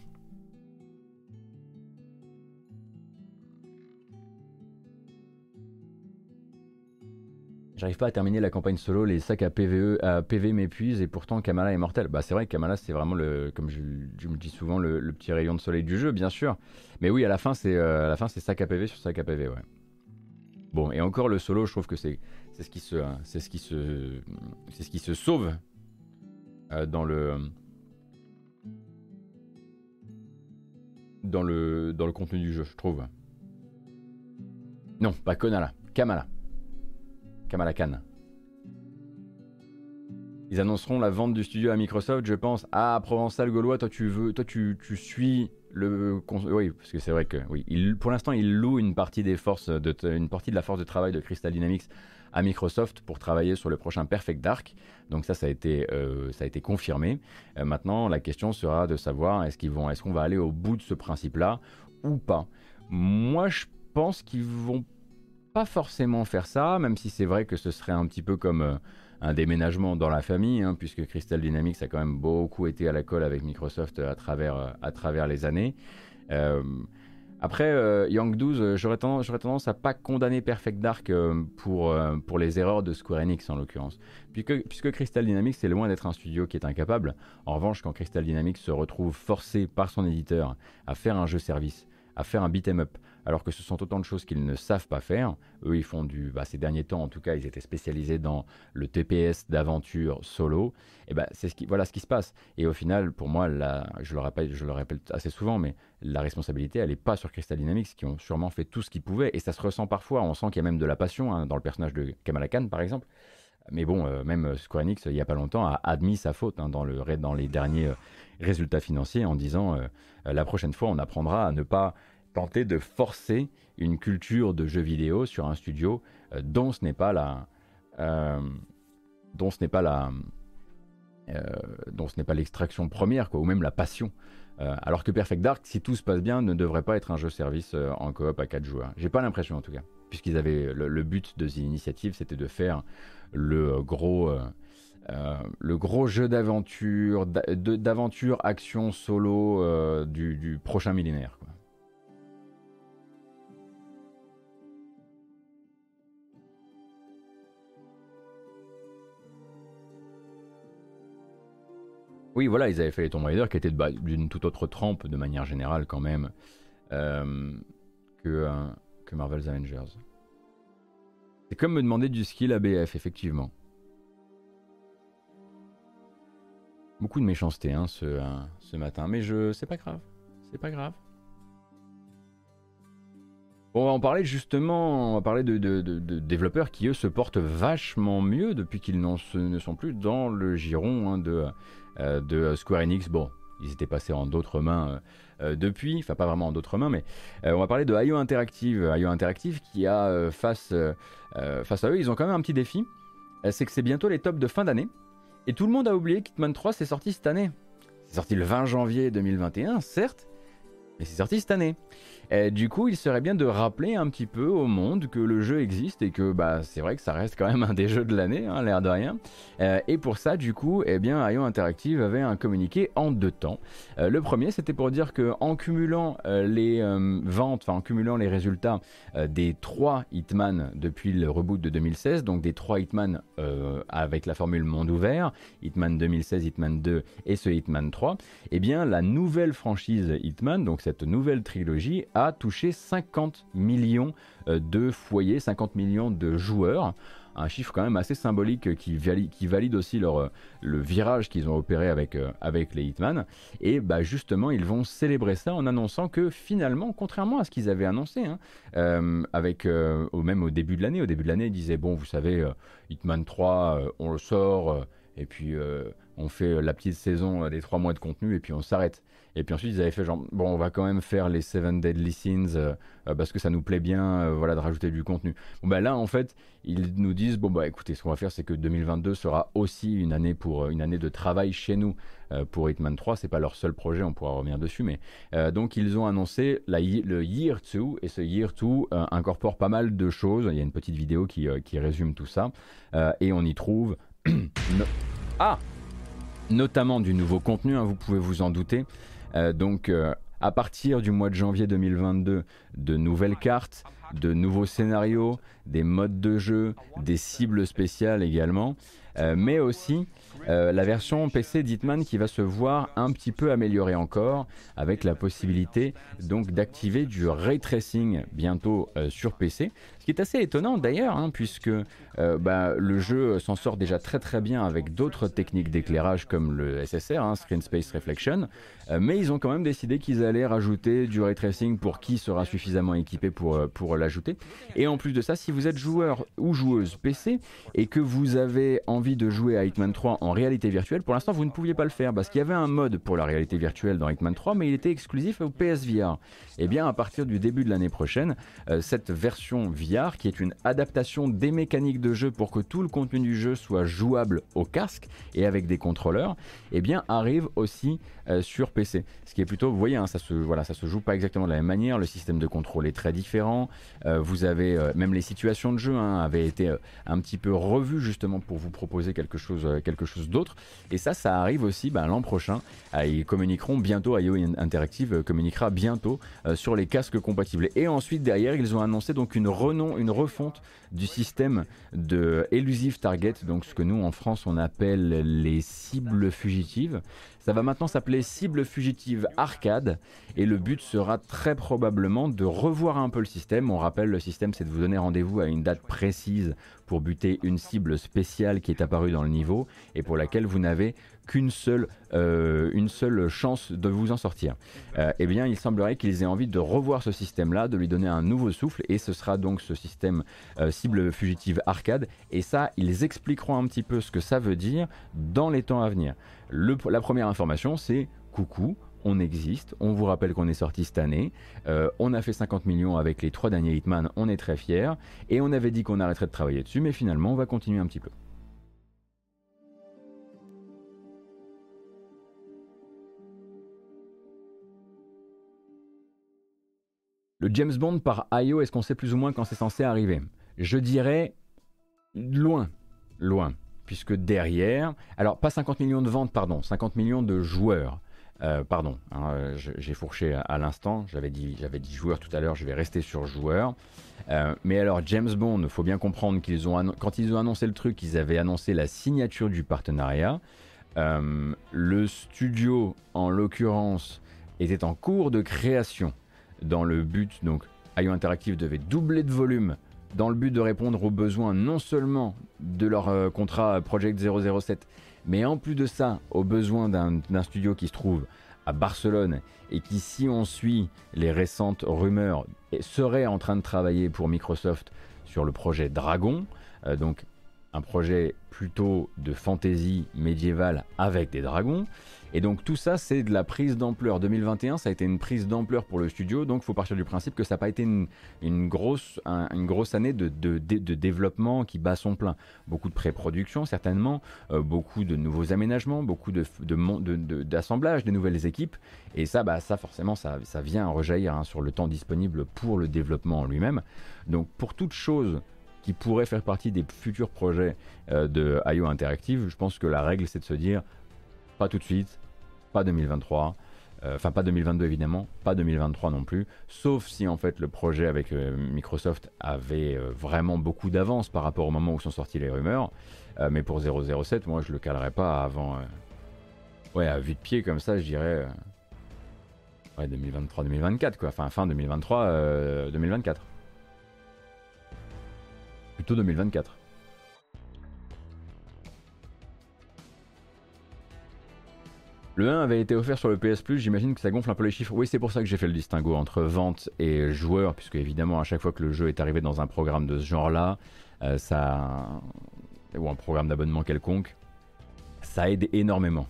J'arrive pas à terminer la campagne solo, les sacs à PVE, PV m'épuisent et pourtant Kamala est mortel. Bah c'est vrai Kamala c'est vraiment le, comme je, me dis souvent, le, petit rayon de soleil du jeu, bien sûr. Mais oui, à la fin c'est, euh, à la fin c'est sac à PV sur sac à PV, ouais. Bon, et encore le solo, je trouve que c'est, c'est ce qui se, c'est ce qui se, c'est ce qui se sauve euh, dans le, dans le, dans le contenu du jeu, je trouve. Non, pas Konala, Kamala. Kamala Khan. Ils annonceront la vente du studio à Microsoft, je pense. Ah, Provençal Gaulois, toi tu veux, toi tu, tu suis le, oui, parce que c'est vrai que oui, il, pour l'instant il loue une partie des forces, de, une partie de la force de travail de Crystal Dynamics à Microsoft pour travailler sur le prochain Perfect Dark. Donc ça, ça a été, euh, ça a été confirmé. Euh, maintenant, la question sera de savoir est-ce qu'ils vont, est-ce qu'on va aller au bout de ce principe-là ou pas. Moi, je pense qu'ils vont pas forcément faire ça, même si c'est vrai que ce serait un petit peu comme euh, un déménagement dans la famille, hein, puisque Crystal Dynamics a quand même beaucoup été à la colle avec Microsoft à travers, euh, à travers les années. Euh, après, Young 12, j'aurais tendance, tendance, à pas condamner Perfect Dark pour, pour les erreurs de Square Enix en l'occurrence. Puisque, puisque Crystal Dynamics est loin d'être un studio qui est incapable. En revanche, quand Crystal Dynamics se retrouve forcé par son éditeur à faire un jeu service à faire un beat'em up alors que ce sont autant de choses qu'ils ne savent pas faire. Eux, ils font du. Bah, ces derniers temps, en tout cas, ils étaient spécialisés dans le TPS d'aventure solo. Et bah, c'est ce qui, voilà ce qui se passe. Et au final, pour moi, je, le répète, je le répète assez souvent, mais la responsabilité, elle n'est pas sur Crystal Dynamics, qui ont sûrement fait tout ce qu'ils pouvaient. Et ça se ressent parfois. On sent qu'il y a même de la passion hein, dans le personnage de Kamala Khan, par exemple. Mais bon, euh, même Square Enix, il n'y a pas longtemps, a admis sa faute hein, dans, le, dans les derniers euh, résultats financiers en disant euh, la prochaine fois, on apprendra à ne pas tenter de forcer une culture de jeux vidéo sur un studio euh, dont ce n'est pas la euh, dont ce n'est pas la euh, dont ce n'est pas l'extraction première quoi, ou même la passion alors que Perfect Dark si tout se passe bien ne devrait pas être un jeu service en coop à 4 joueurs j'ai pas l'impression en tout cas puisqu'ils avaient le, but de l'initiative c'était de faire le gros le gros jeu d'aventure, d'aventure action solo du, prochain millénaire. Oui, voilà, ils avaient fait les Tomb Raider qui étaient d'une toute autre trempe de manière générale quand même euh, que, euh, que Marvel's Avengers. C'est comme me demander du skill ABF, effectivement. Beaucoup de méchanceté hein, ce, euh, ce matin, mais je, c'est pas grave, c'est pas grave. On va en parler justement, on va parler de, développeurs qui eux se portent vachement mieux depuis qu'ils ne sont plus dans le giron hein, de, de Square Enix. Bon, ils étaient passés en d'autres mains euh, euh, depuis, enfin pas vraiment en d'autres mains, mais on va parler de IO Interactive. IO Interactive qui a face, face à eux, ils ont quand même un petit défi. c'est que c'est bientôt les tops de fin d'année. Et tout le monde a oublié qu'Hitman 3 c'est sorti cette année. C'est sorti le 20 janvier 2021, certes, mais c'est sorti cette année du coup, il serait bien de rappeler un petit peu au monde que le jeu existe et que bah, c'est vrai que ça reste quand même un des jeux de l'année, hein, l'air de rien. Euh, et pour ça, du coup, eh bien, IO Interactive avait un communiqué en deux temps. Euh, le premier, c'était pour dire que en cumulant euh, les ventes, enfin en cumulant les résultats des trois Hitman depuis le reboot de 2016, donc des trois Hitman avec la formule monde ouvert, Hitman 2016, Hitman 2 et ce Hitman 3, eh bien, la nouvelle franchise Hitman, donc cette nouvelle trilogie, a touché 50 millions euh, de foyers, 50 millions de joueurs. Un chiffre quand même assez symbolique qui valide, qui valide aussi leur, euh, le virage qu'ils ont opéré avec, euh, avec les Hitman. Et bah justement, ils vont célébrer ça en annonçant que finalement, contrairement à ce qu'ils avaient annoncé, hein, avec, au même au début de l'année, au début de l'année, ils disaient, bon, vous savez, Hitman 3, on le sort, et puis on fait la petite saison des trois mois de contenu, et puis on s'arrête. Et puis ensuite, ils avaient fait genre, bon, on va quand même faire les Seven Deadly Sins euh, euh, parce que ça nous plaît bien, euh, voilà, de rajouter du contenu. Bon, bah là, en fait, ils nous disent, bon, bah écoutez, ce qu'on va faire, c'est que 2022 sera aussi une année, pour, une année de travail chez nous pour Hitman 3. C'est pas leur seul projet, on pourra revenir dessus, mais donc ils ont annoncé la, le Year 2, et ce Year 2 incorpore pas mal de choses. Il y a une petite vidéo qui, qui résume tout ça, et on y trouve. Ah Notamment du nouveau contenu, hein, vous pouvez vous en douter. Euh, donc euh, à partir du mois de janvier 2022, de nouvelles cartes, de nouveaux scénarios, des modes de jeu, des cibles spéciales également, euh, mais aussi la version PC d'Hitman qui va se voir un petit peu améliorée encore, avec la possibilité donc d'activer du ray tracing bientôt sur PC, ce qui est assez étonnant d'ailleurs, hein, puisque euh, bah, le jeu s'en sort déjà très très bien avec d'autres techniques d'éclairage comme le SSR, hein, Screen Space Reflection, euh, mais ils ont quand même décidé qu'ils allaient rajouter du ray tracing pour qui sera suffisamment équipé pour, euh, pour l'ajouter. Et en plus de ça, si vous êtes joueur ou joueuse PC et que vous avez envie de jouer à Hitman 3 en réalité virtuelle, pour l'instant vous ne pouviez pas le faire parce qu'il y avait un mode pour la réalité virtuelle dans Hitman 3, mais il était exclusif au PSVR. Et eh bien à partir du début de l'année prochaine, cette version VR qui est une adaptation des mécaniques de jeu pour que tout le contenu du jeu soit jouable au casque et avec des contrôleurs, eh bien arrive aussi euh, sur PC. Ce qui est plutôt, vous voyez, hein, ça se voilà, ça se joue pas exactement de la même manière. Le système de contrôle est très différent. Euh, vous avez euh, même les situations de jeu hein, avaient été un petit peu revues justement pour vous proposer quelque chose, quelque chose d'autre. Et ça, ça arrive aussi ben, l'an prochain. ils communiqueront bientôt, IO Interactive communiquera bientôt sur les casques compatibles. Et ensuite, derrière, ils ont annoncé donc une, une refonte du système de Elusive Target, donc ce que nous en France on appelle les cibles fugitives. Ça va maintenant s'appeler cible fugitive arcade et le but sera très probablement de revoir un peu le système. On rappelle, le système c'est de vous donner rendez-vous à une date précise pour buter une cible spéciale qui est apparue dans le niveau et pour laquelle vous n'avez qu'une seule, euh, une seule chance de vous en sortir. Euh, eh bien, il semblerait qu'ils aient envie de revoir ce système-là, de lui donner un nouveau souffle, et ce sera donc ce système euh, cible fugitive arcade. Et ça, ils expliqueront un petit peu ce que ça veut dire dans les temps à venir. la première information, c'est coucou, on existe, on vous rappelle qu'on est sorti cette année, on a fait 50 millions avec les trois derniers Hitman, on est très fiers, et on avait dit qu'on arrêterait de travailler dessus, mais finalement on va continuer un petit peu. Le James Bond par IO, est-ce qu'on sait plus ou moins quand c'est censé arriver? Je dirais loin, loin. Puisque derrière, alors pas 50 millions de ventes, pardon, 50 millions de joueurs. Euh, pardon, hein, j'ai fourché à, l'instant, j'avais dit, dit joueurs tout à l'heure, je vais rester sur joueurs. Euh, mais alors James Bond, il faut bien comprendre qu'ils ont quand ils ont annoncé le truc, ils avaient annoncé la signature du partenariat. Euh, le studio, en l'occurrence, était en cours de création dans le but, donc IO Interactive devait doubler de volume dans le but de répondre aux besoins non seulement de leur euh, contrat Project 007, mais en plus de ça, aux besoins d'un studio qui se trouve à Barcelone et qui, si on suit les récentes rumeurs, serait en train de travailler pour Microsoft sur le projet Dragon, euh, donc un projet plutôt de fantasy médiévale avec des dragons. Et donc tout ça, c'est de la prise d'ampleur. 2021, ça a été une prise d'ampleur pour le studio, donc il faut partir du principe que ça n'a pas été une, grosse, année de, développement qui bat son plein. Beaucoup de pré-production, certainement, euh, beaucoup de nouveaux aménagements, beaucoup d'assemblage de, des nouvelles équipes. Et ça, bah, ça forcément, ça, ça vient rejaillir hein, sur le temps disponible pour le développement en lui-même. Donc pour toute chose qui pourrait faire partie des futurs projets euh, de IO Interactive, je pense que la règle c'est de se dire pas tout de suite, pas 2023. Euh, enfin, pas 2022 évidemment, pas 2023 non plus, sauf si en fait le projet avec euh, Microsoft avait euh, vraiment beaucoup d'avance par rapport au moment où sont sorties les rumeurs. mais pour 007, moi je le calerais pas avant. ouais, à vue de pied comme ça, je dirais. ouais, 2023-2024 quoi. Enfin, fin 2023-2024. Plutôt 2024. Le 1 avait été offert sur le PS Plus, j'imagine que ça gonfle un peu les chiffres. Oui, c'est pour ça que j'ai fait le distinguo entre vente et joueur, puisque évidemment, à chaque fois que le jeu est arrivé dans un programme de ce genre-là, euh, ça. ou un programme d'abonnement quelconque, ça aide énormément.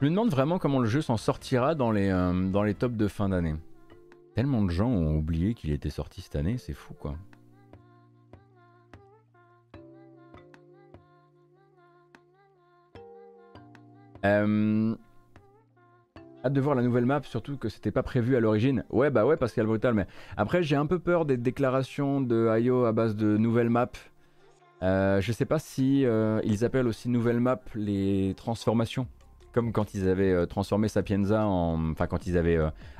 Je me demande vraiment comment le jeu s'en sortira dans les, euh, dans les tops de fin d'année. Tellement de gens ont oublié qu'il était sorti cette année, c'est fou quoi. Euh... Hâte de voir la nouvelle map, surtout que c'était pas prévu à l'origine. Ouais, bah ouais, Pascal Brutal, mais après j'ai un peu peur des déclarations de IO à base de nouvelles maps. Euh, je sais pas si euh, ils appellent aussi nouvelles maps les transformations, comme quand ils avaient euh, transformé Sapienza en, enfin quand ils avaient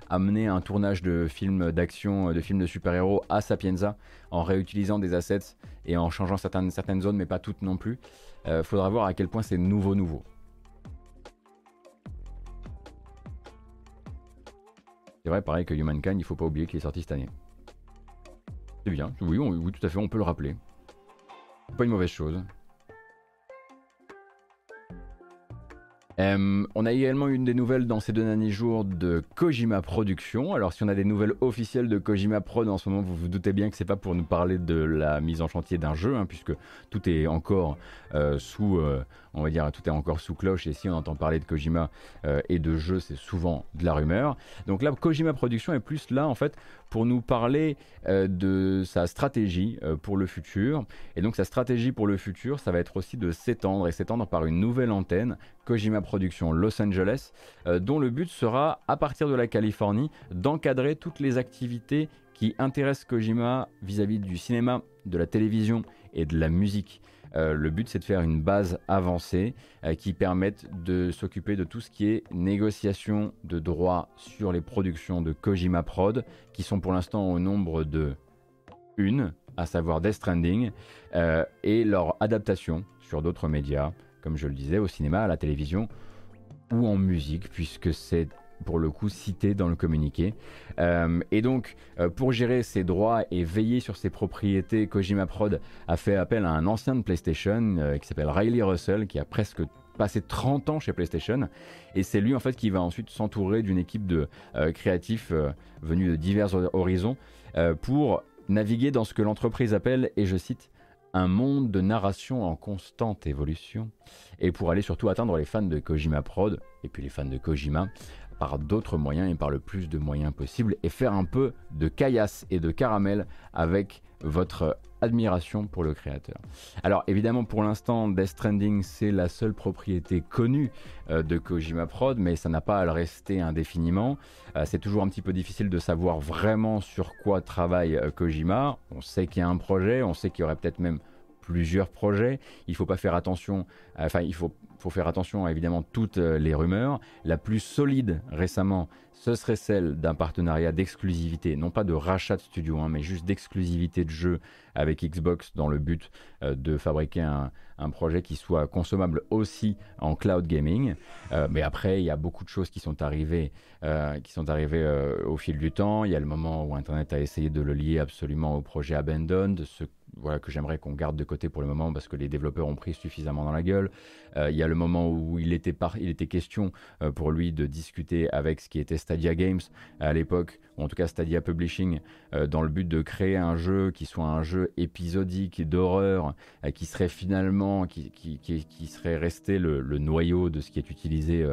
amené un tournage de films d'action, de films de super-héros à Sapienza, en réutilisant des assets et en changeant certaines, certaines zones, mais pas toutes non plus. faudra voir à quel point c'est nouveau nouveau. C'est vrai, pareil que Humankind, il faut pas oublier qu'il est sorti cette année. C'est bien, oui, oui, tout à fait, on peut le rappeler. Pas une mauvaise chose. Euh, on a également une des nouvelles dans ces deux derniers jours de Kojima Productions. Alors si on a des nouvelles officielles de Kojima Prod en ce moment, vous vous doutez bien que c'est pas pour nous parler de la mise en chantier d'un jeu, hein, puisque tout est encore euh, sous, euh, on va dire, tout est encore sous cloche. Et si on entend parler de Kojima et de jeux, c'est souvent de la rumeur. Donc là, Kojima Productions est plus là en fait pour nous parler de sa stratégie pour le futur. Et donc sa stratégie pour le futur, ça va être aussi de s'étendre et s'étendre par une nouvelle antenne, Kojima Productions Los Angeles, dont le but sera, à partir de la Californie, d'encadrer toutes les activités qui intéressent Kojima vis-à-vis -vis du cinéma, de la télévision et de la musique. Euh, le but, c'est de faire une base avancée euh, qui permette de s'occuper de tout ce qui est négociation de droits sur les productions de Kojima Prod, qui sont pour l'instant au nombre de une, à savoir Death Stranding, euh, et leur adaptation sur d'autres médias, comme je le disais, au cinéma, à la télévision ou en musique, puisque c'est pour le coup cité dans le communiqué. Euh, et donc, euh, pour gérer ses droits et veiller sur ses propriétés, Kojima Prod a fait appel à un ancien de PlayStation euh, qui s'appelle Riley Russell, qui a presque passé 30 ans chez PlayStation. Et c'est lui en fait qui va ensuite s'entourer d'une équipe de créatifs venus de divers horizons pour naviguer dans ce que l'entreprise appelle, et je cite, un monde de narration en constante évolution, et pour aller surtout atteindre les fans de Kojima Prod, et puis les fans de Kojima, d'autres moyens et par le plus de moyens possible et faire un peu de caillasse et de caramel avec votre admiration pour le créateur. Alors évidemment pour l'instant Death Stranding c'est la seule propriété connue euh, de Kojima Prod mais ça n'a pas à le rester indéfiniment. Euh, c'est toujours un petit peu difficile de savoir vraiment sur quoi travaille euh, Kojima. On sait qu'il y a un projet, on sait qu'il y aurait peut-être même plusieurs projets. Il faut pas faire attention, enfin il faut faut faire attention à évidemment toutes euh, les rumeurs. La plus solide récemment, ce serait celle d'un partenariat d'exclusivité, non pas de rachat de studio, hein, mais juste d'exclusivité de jeu avec Xbox dans le but euh, de fabriquer un, projet qui soit consommable aussi en cloud gaming. Euh, mais après, il y a beaucoup de choses qui sont arrivées, qui sont arrivées au fil du temps. Il y a le moment où Internet a essayé de le lier absolument au projet Abandoned, ce que j'aimerais qu'on garde de côté pour le moment parce que les développeurs ont pris suffisamment dans la gueule. Euh, il y a le moment où il était, question euh, pour lui de discuter avec ce qui était Stadia Games à l'époque, ou en tout cas Stadia Publishing, euh, dans le but de créer un jeu qui soit un jeu épisodique d'horreur, qui serait finalement, qui, serait resté le, le, noyau de ce qui est utilisé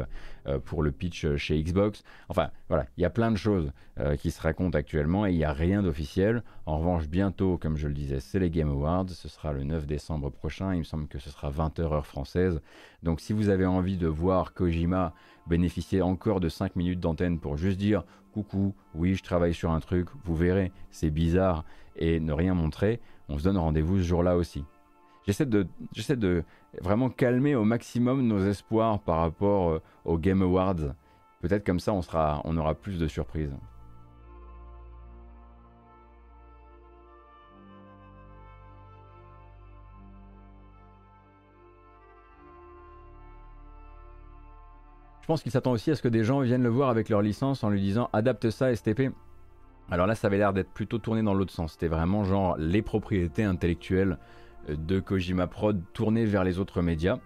pour le pitch chez Xbox. Enfin, voilà, il y a plein de choses qui se racontent actuellement et il n'y a rien d'officiel. En revanche, bientôt, comme je le disais, c'est les Game Awards. Ce sera le 9 décembre prochain. Il me semble que ce sera 20h heure française. Donc si vous avez envie de voir Kojima bénéficier encore de 5 minutes d'antenne pour juste dire coucou, oui je travaille sur un truc, vous verrez, c'est bizarre, et ne rien montrer, on se donne rendez-vous ce jour-là aussi. J'essaie de, vraiment calmer au maximum nos espoirs par rapport euh, aux Game Awards. Peut-être comme ça on, on aura plus de surprises. Je pense qu'il s'attend aussi à ce que des gens viennent le voir avec leur licence en lui disant adapte ça STP. Alors là, ça avait l'air d'être plutôt tourné dans l'autre sens. C'était vraiment genre les propriétés intellectuelles euh, de Kojima Prod tournées vers les autres médias.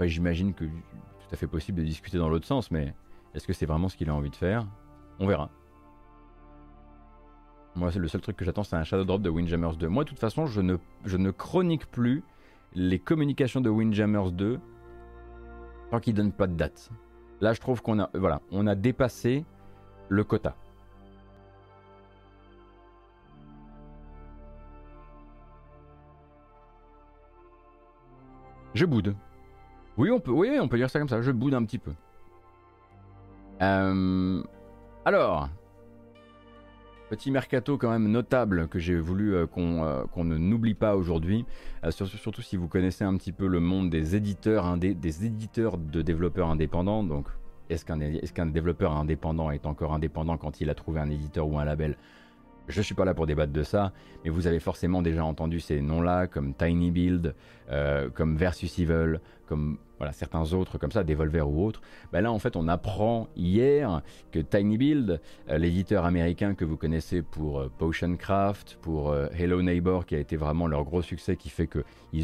J'imagine que c'est tout à fait possible de discuter dans l'autre sens, mais est-ce que c'est vraiment ce qu'il a envie de faire? On verra. Moi, c'est le seul truc que j'attends, c'est un Shadow Drop de Windjammers 2. Moi, de toute façon, je ne, ne chronique plus les communications de Windjammers 2 tant qu'ils donnent pas de date. Là, je trouve qu'on a, voilà, on a dépassé le quota. Je boude. Oui, on peut, oui, on peut dire ça comme ça. Je boude un petit peu. Euh, alors, Petit mercato quand même notable que j'ai voulu euh, euh, qu'on ne n'oublie pas aujourd'hui, euh, surtout, si vous connaissez un petit peu le monde des éditeurs, des éditeurs de développeurs indépendants. Donc, est-ce qu'un est qu'un développeur indépendant est encore indépendant quand il a trouvé un éditeur ou un label? Je ne suis pas là pour débattre de ça, mais vous avez forcément déjà entendu ces noms-là, comme Tiny Build, comme Versus Evil, comme voilà, certains autres comme ça, Devolver ou autres, ben là en fait on apprend hier que Tiny Build, euh, l'éditeur américain que vous connaissez pour euh, Potioncraft, pour euh, Hello Neighbor qui a été vraiment leur gros succès qui fait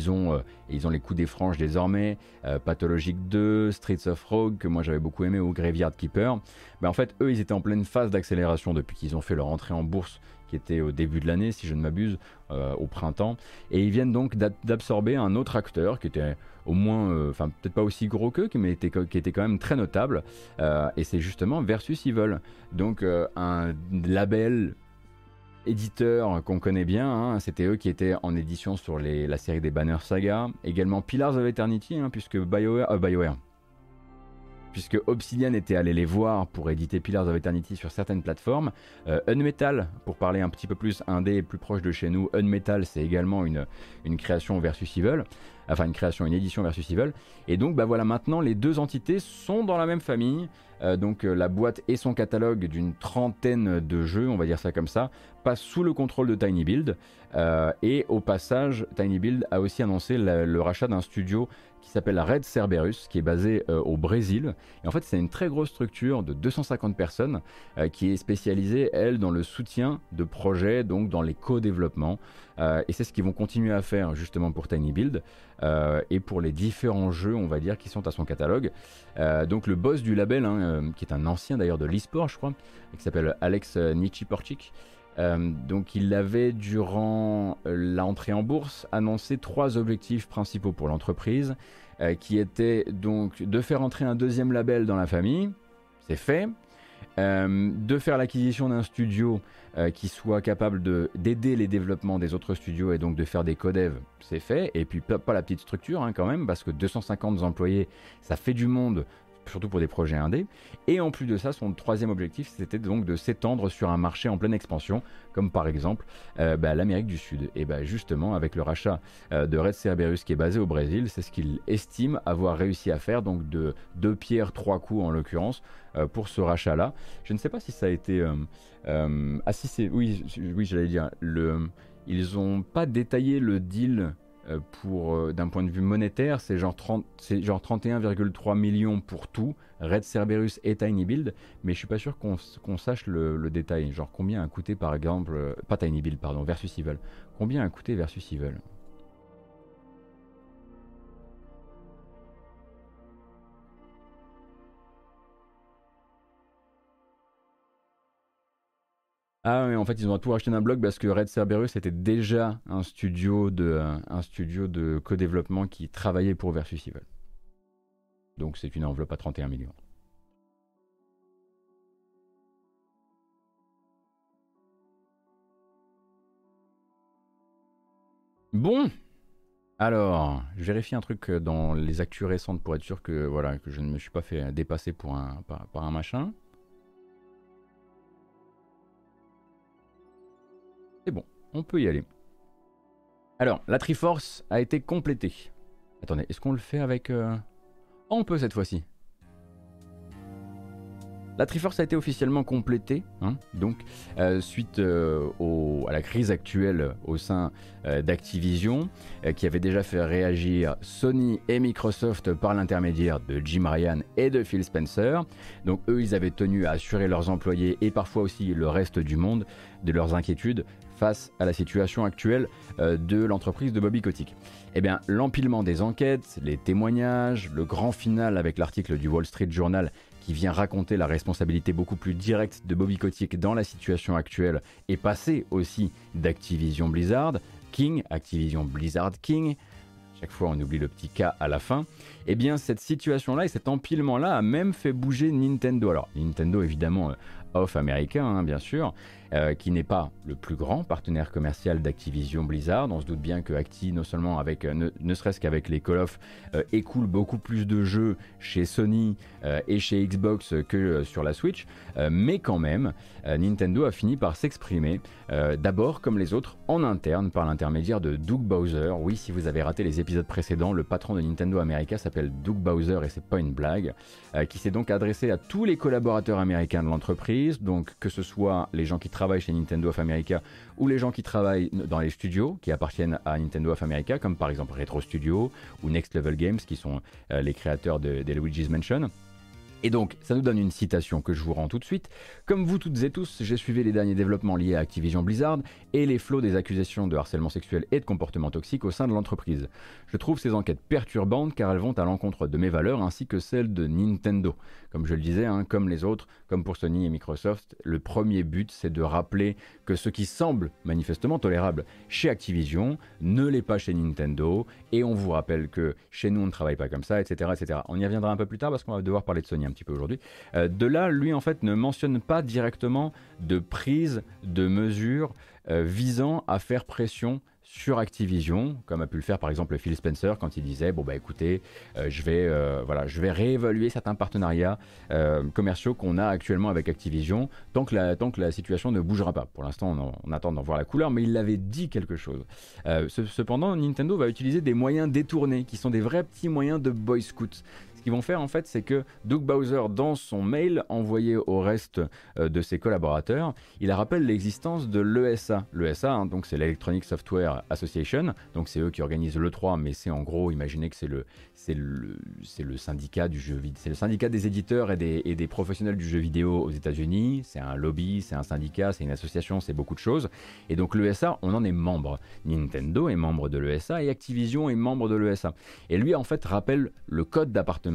ont, ils ont les coups des franges désormais, Pathologic 2, Streets of Rogue que moi j'avais beaucoup aimé ou Graveyard Keeper, ben en fait eux ils étaient en pleine phase d'accélération depuis qu'ils ont fait leur entrée en bourse qui était au début de l'année, si je ne m'abuse, au printemps. Et ils viennent donc d'absorber un autre acteur qui était au moins, euh, enfin peut-être pas aussi gros qu'eux, mais qui était quand même très notable. Euh, et c'est justement Versus Evil, donc euh, un label éditeur qu'on connaît bien, hein. c'était eux qui étaient en édition sur la série des Banner Saga, également Pillars of Eternity, hein, puisque BioWare, BioWare, puisque Obsidian était allé les voir pour éditer Pillars of Eternity sur certaines plateformes. Unmetal, pour parler un petit peu plus indé plus proche de chez nous, Unmetal c'est également une, une création versus Evil enfin une création, une édition versus Evil. Et donc bah voilà, maintenant les deux entités sont dans la même famille. Euh, donc euh, la boîte et son catalogue d'une trentaine de jeux, on va dire ça comme ça, passent sous le contrôle de Tiny Build. Euh, et au passage, Tiny Build a aussi annoncé le rachat d'un studio qui s'appelle Red Cerberus, qui est basé au Brésil. Et en fait, c'est une très grosse structure de 250 personnes qui est spécialisée, elle, dans le soutien de projets, donc dans les co-développements. et c'est ce qu'ils vont continuer à faire justement pour Tiny Build et pour les différents jeux, on va dire, qui sont à son catalogue. donc le boss du label, hein, euh, qui est un ancien d'ailleurs de l'e-sport, je crois, qui s'appelle Alex Nichiporchik. Euh, donc il avait durant l'entrée en bourse annoncé trois objectifs principaux pour l'entreprise, euh, qui étaient donc de faire entrer un deuxième label dans la famille, c'est fait, de faire l'acquisition d'un studio qui soit capable d'aider les développements des autres studios et donc de faire des codev, c'est fait, et puis pas, la petite structure hein, quand même, parce que 250 employés, ça fait du monde surtout pour des projets indés. Et en plus de ça, son troisième objectif, c'était donc de s'étendre sur un marché en pleine expansion, comme par exemple euh, bah, l'Amérique du Sud. Et bah, justement, avec le rachat euh, de Red Cerberus qui est basé au Brésil, c'est ce qu'il estime avoir réussi à faire, donc de deux pierres, trois coups en l'occurrence, euh, pour ce rachat-là. Je ne sais pas si ça a été... ah si c'est... Oui, oui j'allais dire, le... ils n'ont pas détaillé le deal pour euh, d'un point de vue monétaire, c'est genre, genre 31,3 millions pour tout, Red Cerberus et Tiny Build, mais je suis pas sûr qu'on sache le, détail, genre combien a coûté par exemple, euh, pas Tiny Build pardon, versus Evil, combien a coûté versus Evil? Ah oui, en fait, ils ont tout racheté d'un blog parce que Red Cerberus était déjà un studio de, un studio de co-développement qui travaillait pour Versus Evil. Donc c'est une enveloppe à 31 millions. Bon, alors, je vérifie un truc dans les actus récentes pour être sûr que voilà que je ne me suis pas fait dépasser un, par un machin. C'est bon, on peut y aller. Alors, la Triforce a été complétée. Attendez, est-ce qu'on le fait avec... Euh, oh, on peut cette fois-ci. La Triforce a été officiellement complétée, hein, donc euh, suite euh, à la crise actuelle au sein d'Activision, qui avait déjà fait réagir Sony et Microsoft par l'intermédiaire de Jim Ryan et de Phil Spencer. Donc eux, ils avaient tenu à assurer leurs employés et parfois aussi le reste du monde de leurs inquiétudes face à la situation actuelle euh, de l'entreprise de Bobby Kotick. Eh bien, l'empilement des enquêtes, les témoignages, le grand final avec l'article du Wall Street Journal qui vient raconter la responsabilité beaucoup plus directe de Bobby Kotick dans la situation actuelle et passer aussi d'Activision Blizzard, King, Activision Blizzard King, chaque fois on oublie le petit K à la fin, eh bien cette situation-là et cet empilement-là a même fait bouger Nintendo. Alors Nintendo évidemment euh, off américain hein, bien sûr, euh, qui n'est pas le plus grand partenaire commercial d'Activision Blizzard. On se doute bien que Acti, non seulement avec, euh, ne, serait-ce qu'avec les Call of, euh, écoule beaucoup plus de jeux chez Sony et chez Xbox que sur la Switch, mais quand même, Nintendo a fini par s'exprimer, d'abord comme les autres, en interne par l'intermédiaire de Doug Bowser. Oui, si vous avez raté les épisodes précédents, le patron de Nintendo America s'appelle Doug Bowser et c'est pas une blague, qui s'est donc adressé à tous les collaborateurs américains de l'entreprise, donc que ce soit les gens qui travaillent travaillent chez Nintendo of America ou les gens qui travaillent dans les studios qui appartiennent à Nintendo of America, comme par exemple Retro Studio ou Next Level Games, qui sont euh, les créateurs de, de Luigi's Mansion. Et donc, ça nous donne une citation que je vous rends tout de suite. Comme vous toutes et tous, j'ai suivi les derniers développements liés à Activision Blizzard et les flots des accusations de harcèlement sexuel et de comportement toxique au sein de l'entreprise. Je trouve ces enquêtes perturbantes car elles vont à l'encontre de mes valeurs ainsi que celles de Nintendo. Comme je le disais, hein, comme les autres, comme pour Sony et Microsoft, le premier but c'est de rappeler que ce qui semble manifestement tolérable chez Activision ne l'est pas chez Nintendo et on vous rappelle que chez nous on ne travaille pas comme ça, etc. etc. On y reviendra un peu plus tard parce qu'on va devoir parler de Sony petit peu aujourd'hui. Euh, de là, lui en fait ne mentionne pas directement de prise de mesures euh, visant à faire pression sur Activision, comme a pu le faire par exemple Phil Spencer quand il disait bon bah écoutez, euh, je vais voilà, je vais réévaluer certains partenariats commerciaux qu'on a actuellement avec Activision tant que la tant que la situation ne bougera pas. Pour l'instant, on, attend d'en voir la couleur, mais il avait dit quelque chose. cependant, Nintendo va utiliser des moyens détournés qui sont des vrais petits moyens de boy scouts. Ce qu'ils vont faire en fait, c'est que Doug Bowser, dans son mail envoyé au reste euh, de ses collaborateurs, il rappelle l'existence de l'ESA. L'ESA, hein, donc c'est l'Electronic Software Association, donc c'est eux qui organisent le 3, mais c'est en gros, imaginez que c'est le, le, le syndicat du jeu c'est le syndicat des éditeurs et des, et des professionnels du jeu vidéo aux États-Unis. C'est un lobby, c'est un syndicat, c'est une association, c'est beaucoup de choses. Et donc l'ESA, on en est membre. Nintendo est membre de l'ESA et Activision est membre de l'ESA. Et lui, en fait, rappelle le code d'appartenance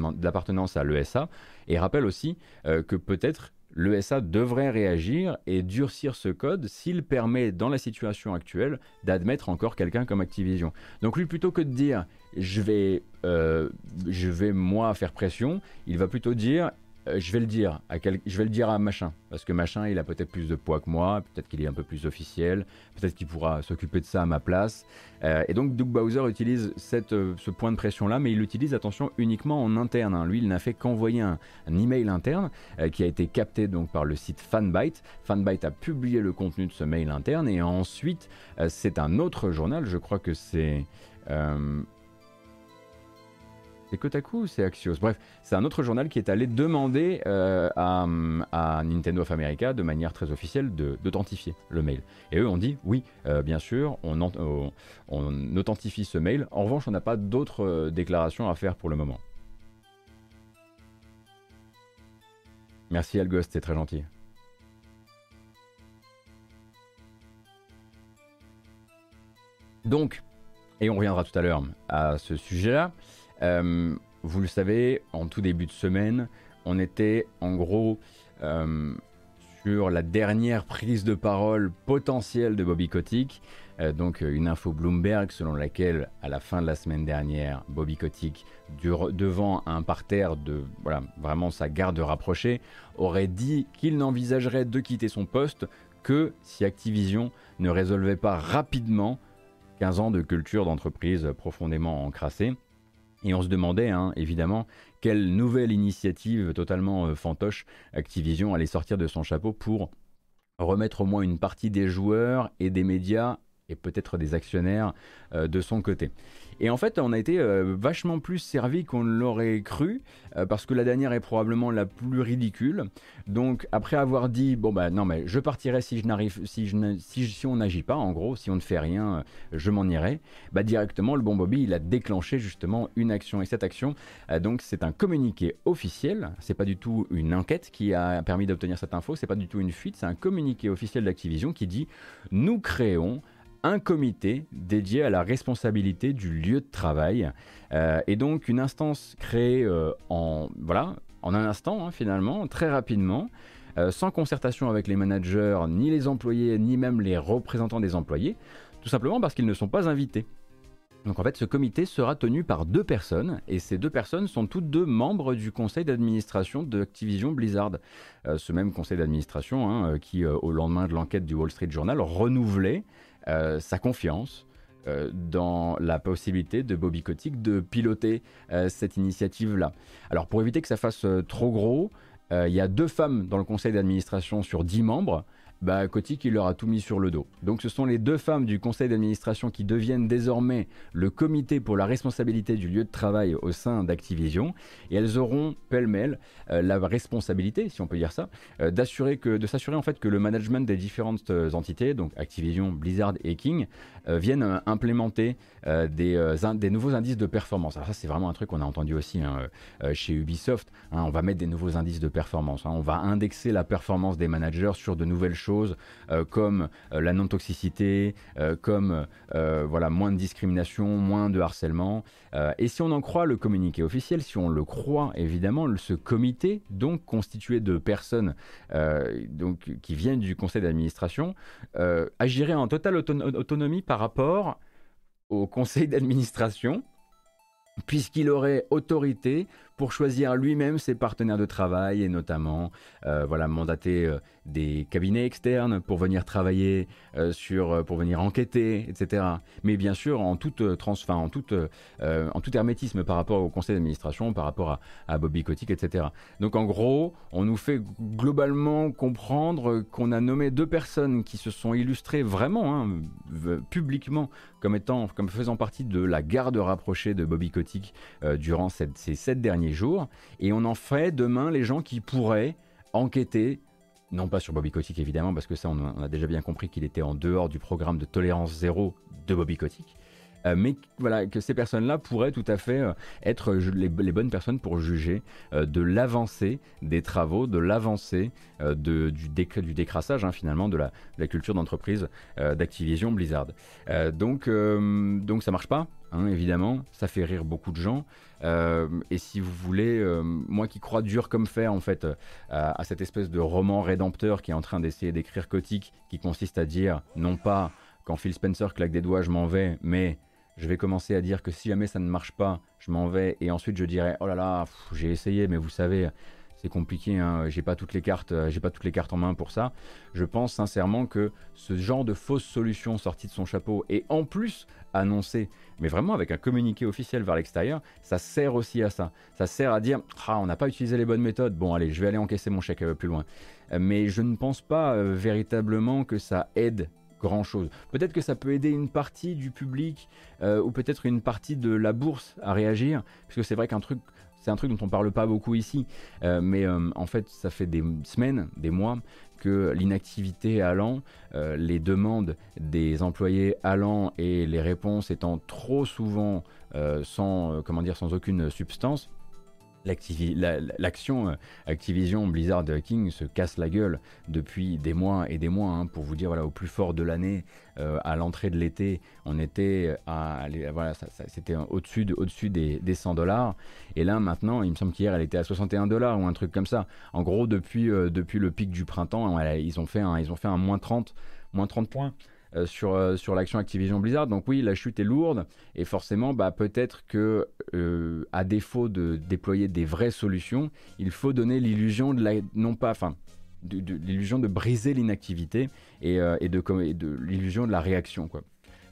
à l'ESA et rappelle aussi euh, que peut-être l'ESA devrait réagir et durcir ce code s'il permet, dans la situation actuelle, d'admettre encore quelqu'un comme Activision. Donc lui, plutôt que de dire je vais, euh, je vais moi faire pression, il va plutôt dire euh, je vais le dire à je vais le dire à machin parce que machin il a peut-être plus de poids que moi, peut-être qu'il est un peu plus officiel, peut-être qu'il pourra s'occuper de ça à ma place. Euh, et donc Doug Bowser utilise euh, ce point de pression là, mais il l'utilise attention uniquement en interne. Hein. Lui il n'a fait qu'envoyer un, email interne qui a été capté donc par le site Fanbyte. Fanbyte a publié le contenu de ce mail interne et ensuite c'est un autre journal, je crois que c'est c'est Kotaku ou c'est Axios? Bref, c'est un autre journal qui est allé demander euh, à, Nintendo of America de manière très officielle d'authentifier le mail. Et eux ont dit oui, euh, bien sûr, on, on, authentifie ce mail. En revanche, on n'a pas d'autres euh, déclarations à faire pour le moment. Merci Algost, c'est très gentil. Donc, et on reviendra tout à l'heure à ce sujet-là. Euh, vous le savez, en tout début de semaine, on était en gros euh, sur la dernière prise de parole potentielle de Bobby Kotick. Euh, donc une info Bloomberg selon laquelle à la fin de la semaine dernière, Bobby Kotick, devant un parterre de voilà, vraiment sa garde rapprochée, aurait dit qu'il n'envisagerait de quitter son poste que si Activision ne résolvait pas rapidement 15 ans de culture d'entreprise profondément encrassée. Et on se demandait, hein, évidemment, quelle nouvelle initiative totalement euh, fantoche Activision allait sortir de son chapeau pour remettre au moins une partie des joueurs et des médias et peut-être des actionnaires euh, de son côté. Et en fait, on a été euh, vachement plus servi qu'on ne l'aurait cru, euh, parce que la dernière est probablement la plus ridicule. Donc, après avoir dit, bon bah non, mais je partirai si je n'arrive, si, je si, on n'agit pas, en gros, si on ne fait rien, je m'en irai. Bah directement, le bon Bobby, il a déclenché justement une action. Et cette action, donc, c'est un communiqué officiel. C'est pas du tout une enquête qui a permis d'obtenir cette info. C'est pas du tout une fuite. C'est un communiqué officiel d'Activision qui dit, nous créons un comité dédié à la responsabilité du lieu de travail euh, et donc une instance créée euh, en voilà en un instant hein, finalement très rapidement euh, sans concertation avec les managers ni les employés ni même les représentants des employés tout simplement parce qu'ils ne sont pas invités donc en fait, ce comité sera tenu par deux personnes, et ces deux personnes sont toutes deux membres du conseil d'administration d'Activision Blizzard. ce même conseil d'administration hein, qui, au lendemain de l'enquête du Wall Street Journal, renouvelait sa confiance euh, dans la possibilité de Bobby Kotick de piloter euh, cette initiative-là. Alors pour éviter que ça fasse trop gros, il y a deux femmes dans le conseil d'administration sur dix membres bah, Kotick il leur a tout mis sur le dos. Donc ce sont les deux femmes du conseil d'administration qui deviennent désormais le comité pour la responsabilité du lieu de travail au sein d'Activision et elles auront pêle-mêle euh, la responsabilité, si on peut dire ça, euh, d'assurer que de s'assurer en fait que le management des différentes euh, entités, donc Activision, Blizzard et King, viennent implémenter des, nouveaux indices de performance. Alors ça c'est vraiment un truc qu'on a entendu aussi hein, chez Ubisoft. Hein, on va mettre des nouveaux indices de performance. Hein. on va indexer la performance des managers sur de nouvelles choses euh, comme euh, la non-toxicité, euh, comme voilà, moins de discrimination, moins de harcèlement. et si on en croit le communiqué officiel, si on le croit évidemment, ce comité, donc constitué de personnes donc, qui viennent du conseil d'administration, agirait en totale autonomie par rapport au conseil d'administration puisqu'il aurait autorité pour choisir lui-même ses partenaires de travail et notamment euh, voilà, mandater euh, des cabinets externes pour venir travailler sur, pour venir enquêter, etc. Mais bien sûr en toute trans, en toute, en tout hermétisme par rapport au conseil d'administration, par rapport à, Bobby Kotick, etc. Donc en gros, on nous fait globalement comprendre qu'on a nommé deux personnes qui se sont illustrées vraiment hein, publiquement comme étant, comme faisant partie de la garde rapprochée de Bobby Kotick durant ces sept derniers jours, et on en fait demain les gens qui pourraient enquêter, non pas sur Bobby Kotick évidemment, parce que ça on a déjà bien compris qu'il était en dehors du programme de tolérance zéro de Bobby Kotick, euh, mais voilà, que ces personnes-là pourraient tout à fait euh, être les, bonnes personnes pour juger euh, de l'avancée des travaux, de l'avancée du, décrassage hein, finalement de la, culture d'entreprise d'Activision Blizzard. donc, donc ça marche pas, hein, évidemment, ça fait rire beaucoup de gens. et si vous voulez, moi qui crois dur comme fer en fait à, cette espèce de roman rédempteur qui est en train d'essayer d'écrire Kotick, qui consiste à dire non pas quand Phil Spencer claque des doigts je m'en vais, mais je vais commencer à dire que si jamais ça ne marche pas, je m'en vais et ensuite je dirai oh là là, j'ai essayé, mais vous savez, c'est compliqué, hein, j'ai pas toutes les cartes, euh, j'ai pas toutes les cartes en main pour ça. Je pense sincèrement que ce genre de fausse solution sortie de son chapeau et en plus annoncée, mais vraiment avec un communiqué officiel vers l'extérieur, ça sert aussi à ça. Ça sert à dire ah on n'a pas utilisé les bonnes méthodes. Bon allez, je vais aller encaisser mon chèque euh, plus loin. Euh, mais je ne pense pas véritablement que ça aide Peut-être que ça peut aider une partie du public euh, ou peut-être une partie de la bourse à réagir, puisque c'est vrai qu'un truc, c'est un truc dont on parle pas beaucoup ici, euh, mais euh, en fait ça fait des semaines, des mois que l'inactivité allant, les demandes des employés allant et les réponses étant trop souvent sans, comment dire, sans aucune substance, l'action euh, Activision Blizzard King se casse la gueule depuis des mois et des mois. Hein, pour vous dire, voilà, au plus fort de l'année, euh, à l'entrée de l'été, on était à, voilà, c'était au-dessus de, au-dessus des, 100 dollars. Et là, maintenant, il me semble qu'hier, elle était à 61 dollars ou un truc comme ça. En gros, depuis, euh, depuis le pic du printemps, ils ont fait un, ils ont fait un moins 30, moins 30 points. Euh, sur, euh, sur l'action Activision Blizzard. Donc oui, la chute est lourde et forcément, bah, peut-être que euh, à défaut de déployer des vraies solutions, il faut donner l'illusion de la, non pas, enfin, de, l'illusion de briser l'inactivité et, et, de, de l'illusion de la réaction, quoi.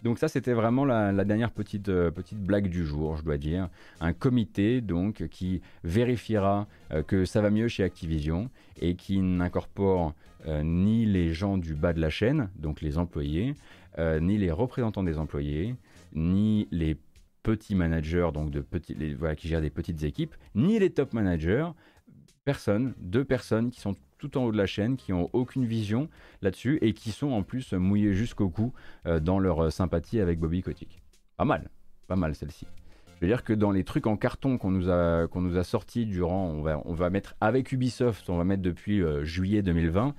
Donc ça, c'était vraiment la, dernière petite, petite blague du jour, je dois dire. Un comité donc qui vérifiera que ça va mieux chez Activision et qui n'incorpore euh, ni les gens du bas de la chaîne, donc les employés, euh, ni les représentants des employés, ni les petits managers, donc de voilà, qui gèrent des petites équipes, ni les top managers, personne, deux personnes qui sont tout en haut de la chaîne, qui n'ont aucune vision là-dessus et qui sont en plus mouillés jusqu'au cou euh, dans leur sympathie avec Bobby Kotick. Pas mal, pas mal celle-ci. Je veux dire que dans les trucs en carton qu'on nous a, sortis durant, on va, mettre avec Ubisoft, on va mettre depuis juillet 2020,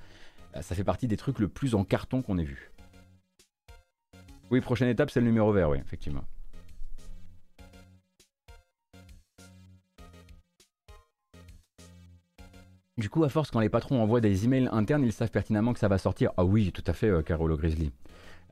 euh, ça fait partie des trucs le plus en carton qu'on ait vu. Oui, prochaine étape, c'est le numéro vert, oui, effectivement. Du coup, à force, quand les patrons envoient des emails internes, ils savent pertinemment que ça va sortir. Ah oui, tout à fait, euh, Carolo Grizzly.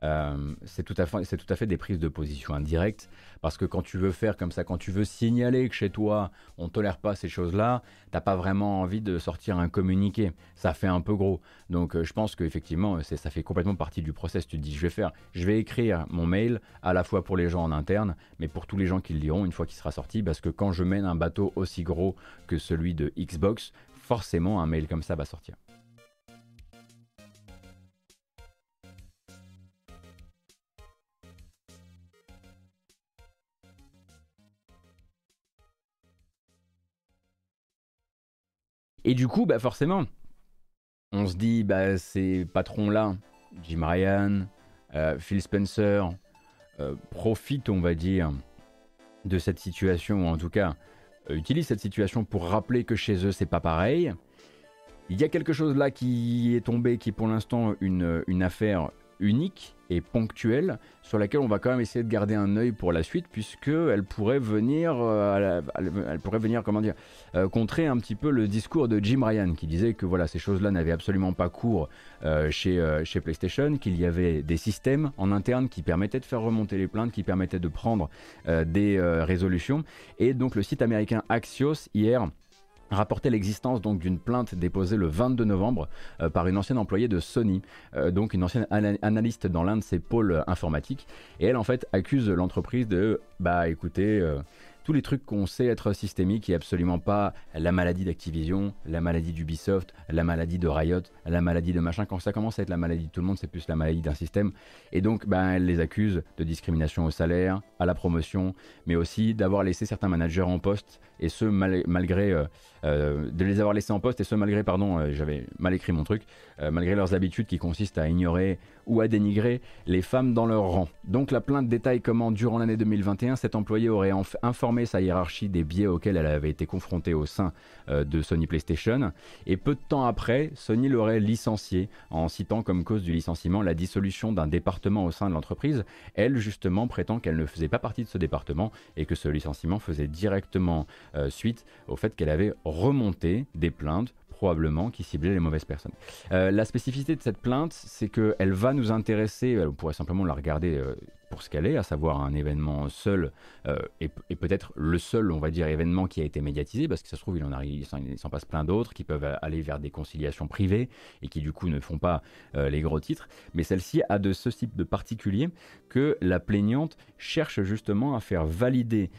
Euh, c'est tout, à fait, des prises de position indirectes, parce que quand tu veux faire comme ça, quand tu veux signaler que chez toi, on tolère pas ces choses-là, t'as pas vraiment envie de sortir un communiqué. Ça fait un peu gros. Donc euh, je pense qu'effectivement, ça fait complètement partie du process. Tu te dis, je vais faire, je vais écrire mon mail à la fois pour les gens en interne, mais pour tous les gens qui le liront une fois qu'il sera sorti, parce que quand je mène un bateau aussi gros que celui de Xbox, forcément un mail comme ça va sortir. Et du coup, bah forcément, on se dit, bah ces patrons-là, Jim Ryan, euh, Phil Spencer, euh, profitent, on va dire, de cette situation, ou en tout cas, utilisent cette situation pour rappeler que chez eux, c'est pas pareil. Il y a quelque chose là qui est tombé, qui est pour l'instant une, une affaire unique et ponctuelle sur laquelle on va quand même essayer de garder un œil pour la suite puisque elle pourrait venir, euh, elle, pourrait venir euh, contrer un petit peu le discours de Jim Ryan qui disait que voilà ces choses-là n'avaient absolument pas cours euh, chez PlayStation, qu'il y avait des systèmes en interne qui permettaient de faire remonter les plaintes, qui permettaient de prendre des résolutions. Et donc le site américain Axios hier rapportait l'existence donc d'une plainte déposée le 22 novembre euh, par une ancienne employée de Sony, euh, donc une ancienne analyste dans l'un de ses pôles informatiques, et elle en fait accuse l'entreprise de bah écoutez euh, tous les trucs qu'on sait être systémiques et absolument pas la maladie d'Activision, la maladie d'Ubisoft, la maladie de Riot, la maladie de machin. Quand ça commence à être la maladie de tout le monde, c'est plus la maladie d'un système. Et donc, ben, elle les accuse de discrimination au salaire, à la promotion, mais aussi d'avoir laissé certains managers en poste, et ce malgré euh, euh, de les avoir laissés en poste, et ce malgré, pardon, euh, j'avais mal écrit mon truc, malgré leurs habitudes qui consistent à ignorer ou à dénigrer les femmes dans leur rang. Donc la plainte détaille comment, durant l'année 2021, cet employé aurait informé sa hiérarchie des biais auxquels elle avait été confrontée au sein euh, de Sony PlayStation, et peu de temps après, Sony l'aurait licencié en citant comme cause du licenciement la dissolution d'un département au sein de l'entreprise. Elle, justement, prétend qu'elle ne faisait pas partie de ce département et que ce licenciement faisait directement euh, suite au fait qu'elle avait remonté des plaintes probablement qui ciblait les mauvaises personnes. Euh, la spécificité de cette plainte, c'est qu'elle va nous intéresser, on pourrait simplement la regarder euh, pour ce qu'elle est, à savoir un événement seul euh, et, peut-être le seul, on va dire, événement qui a été médiatisé, parce que ça se trouve, il s'en passe plein d'autres qui peuvent aller vers des conciliations privées et qui du coup ne font pas les gros titres. Mais celle-ci a de ce type de particulier que la plaignante cherche justement à faire valider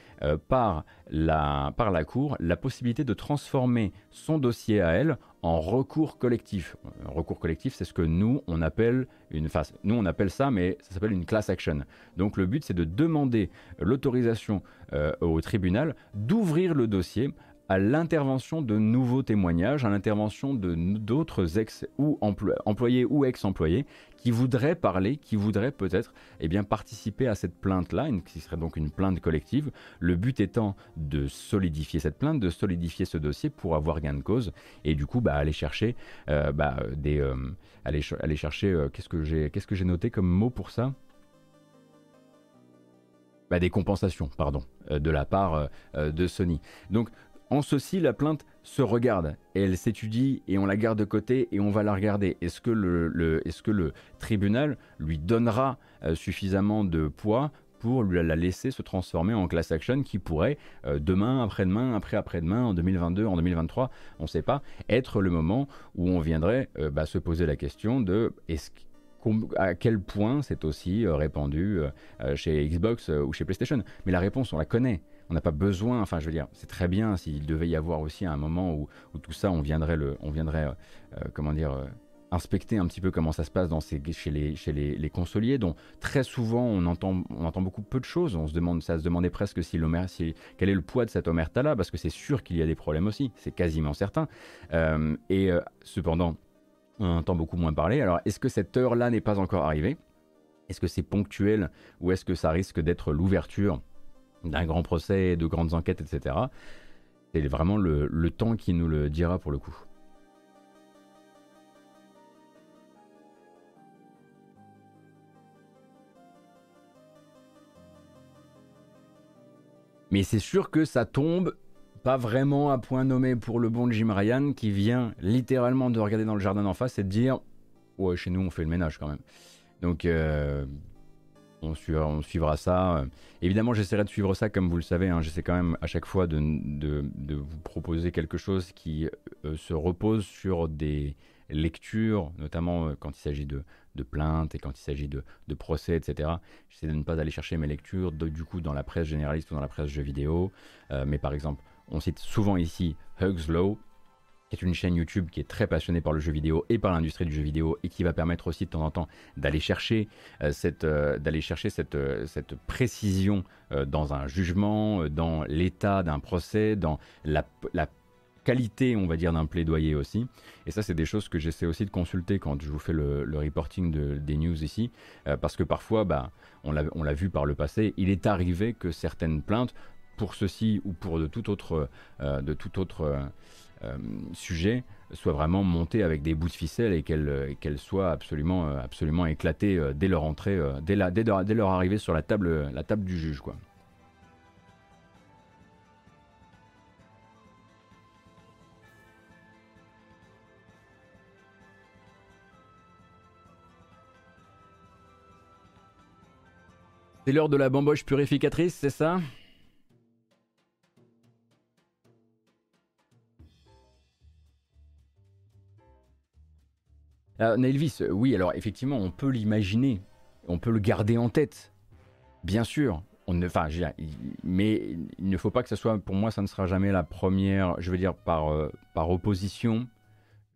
par, la, par la Cour la possibilité de transformer son dossier à elle en recours collectif. Un recours collectif, c'est ce que nous on appelle une phase. Nous on appelle ça, mais ça s'appelle une class action. Donc le but, c'est de demander l'autorisation euh, au tribunal d'ouvrir le dossier à l'intervention de nouveaux témoignages, à l'intervention d'autres ex ou employés ou ex-employés qui voudraient parler, qui voudraient peut-être eh bien, participer à cette plainte-là, qui serait donc une plainte collective. Le but étant de solidifier cette plainte, de solidifier ce dossier pour avoir gain de cause et du coup bah, aller chercher euh, bah, des, euh, aller, aller, chercher euh, qu'est-ce que j'ai qu'est-ce que noté comme mot pour ça? Bah, des compensations, pardon, de la part de Sony. Donc en ceci, la plainte se regarde elle s'étudie et on la garde de côté et on va la regarder. Est-ce que le, tribunal lui donnera euh, suffisamment de poids pour la laisser se transformer en class action qui pourrait euh, demain, après-demain, après-après-demain, en 2022, en 2023, on ne sait pas, être le moment où on viendrait euh, bah, se poser la question de à quel point c'est aussi répandu chez Xbox ou chez PlayStation. Mais la réponse, on la connaît on n'a pas besoin, enfin je veux dire, c'est très bien s'il devait y avoir aussi un moment où, tout ça, on viendrait, le, on viendrait euh, comment dire, euh, inspecter un petit peu comment ça se passe dans ces, chez, les, chez les, consoliers, dont très souvent on entend, on entend beaucoup peu de choses. On se demande, ça se demandait presque si si, quel est le poids de cette omerta-là, parce que c'est sûr qu'il y a des problèmes aussi, c'est quasiment certain. Euh, et cependant, on entend beaucoup moins parler. Alors, est-ce que cette heure-là n'est pas encore arrivée? Est-ce que c'est ponctuel? Ou est-ce que ça risque d'être l'ouverture? D'un grand procès, de grandes enquêtes, etc. C'est vraiment le, temps qui nous le dira pour le coup. Mais c'est sûr que ça tombe pas vraiment à point nommé pour le bon Jim Ryan qui vient littéralement de regarder dans le jardin d'en face et de dire Ouais, chez nous on fait le ménage quand même. Donc euh, on, suivra, ça. Évidemment, j'essaierai de suivre ça, comme vous le savez. Hein. J'essaie quand même à chaque fois de, vous proposer quelque chose qui euh, se repose sur des lectures, notamment euh, quand il s'agit de, plaintes et quand il s'agit de, procès, etc. J'essaie de ne pas aller chercher mes lectures du coup dans la presse généraliste ou dans la presse jeux vidéo. Euh, mais par exemple, on cite souvent ici Hugs Law, qui est une chaîne YouTube qui est très passionnée par le jeu vidéo et par l'industrie du jeu vidéo et qui va permettre aussi de temps en temps d'aller chercher euh, cette, euh, d'aller chercher cette, euh, cette précision dans un jugement, dans l'état d'un procès, dans la, la qualité, on va dire, d'un plaidoyer aussi. Et ça, c'est des choses que j'essaie aussi de consulter quand je vous fais le, reporting de, des news ici, parce que parfois, bah, on l'a vu par le passé, il est arrivé que certaines plaintes, pour ceci ou pour de tout autre, de tout autre sujet soit vraiment montée avec des bouts de ficelle et qu'elle soit absolument, absolument éclatée dès leur entrée, dès, leur arrivée sur la table, la table du juge. C'est l'heure de la bamboche purificatrice, c'est ça? Alors, Nelvis, euh, oui, alors effectivement, on peut l'imaginer, on peut le garder en tête, bien sûr. On ne, enfin, mais il ne faut pas que ce soit, pour moi, ça ne sera jamais la première, je veux dire, par, euh, par opposition.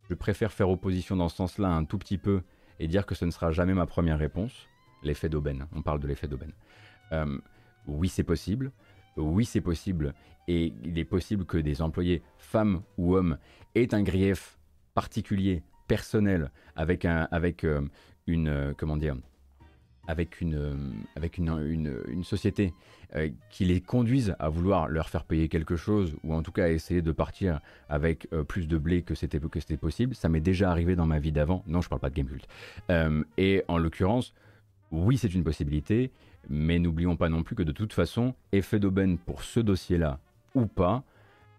Je préfère faire opposition dans ce sens-là un tout petit peu et dire que ce ne sera jamais ma première réponse. L'effet d'aubaine, on parle de l'effet d'aubaine. Euh, oui, c'est possible. Oui, c'est possible. Et il est possible que des employés, femmes ou hommes, aient un grief particulier, personnel, avec, un, avec euh, une. Euh, comment dire avec une, avec une, une, société qui les conduise à vouloir leur faire payer quelque chose ou en tout cas essayer de partir avec plus de blé que c'était que c'était possible. Ça m'est déjà arrivé dans ma vie d'avant. Non, je parle pas de Gamecult. et en l'occurrence, oui, c'est une possibilité, mais n'oublions pas non plus que de toute façon, effet d'aubaine pour ce dossier-là ou pas,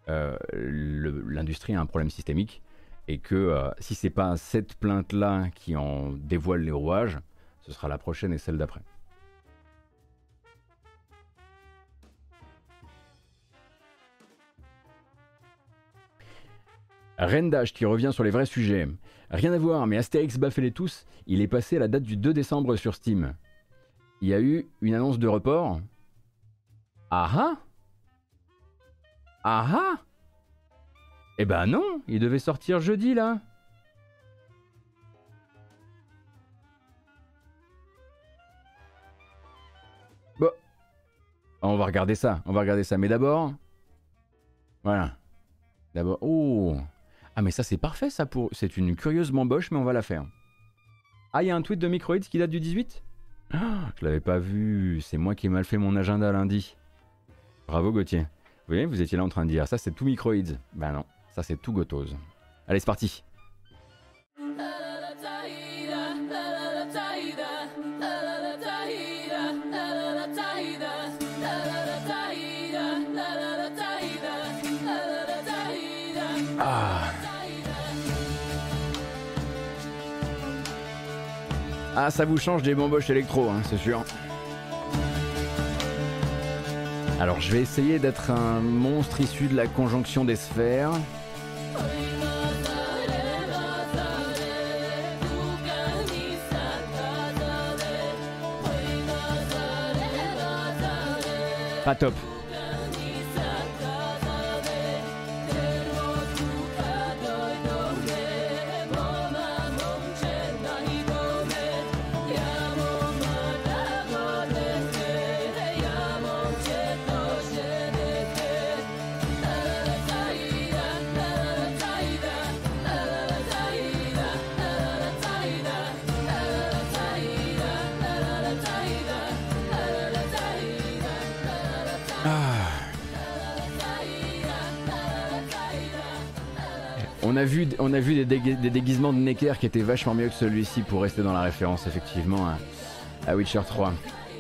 euh, l'industrie a un problème systémique et que euh, si c'est pas cette plainte-là qui en dévoile les rouages, ce sera la prochaine et celle d'après. Rendage qui revient sur les vrais sujets. Rien à voir, mais Astérix baffez les tous, il est passé à la date du 2 décembre sur Steam il y a eu une annonce de report. Ah ah Ah ah Eh ben non, il devait sortir jeudi là. Bon. On va regarder ça, on va regarder ça. Mais d'abord... Voilà. D'abord... Oh Ah mais ça c'est parfait ça pour... C'est une curieuse mamboche mais on va la faire. Ah il y a un tweet de Microids qui date du 18 je l'avais pas vu, c'est moi qui ai mal fait mon agenda lundi. Bravo Gauthier. Vous voyez, vous étiez là en train de dire ça c'est tout microïdes. Ben non, ça c'est tout gotose. Allez, c'est parti. Ah, ça vous change des bamboches électro, hein, c'est sûr. Alors, je vais essayer d'être un monstre issu de la conjonction des sphères. Pas top. On a vu des, déguisements de Necker qui étaient vachement mieux que celui-ci pour rester dans la référence, effectivement, à, Witcher 3.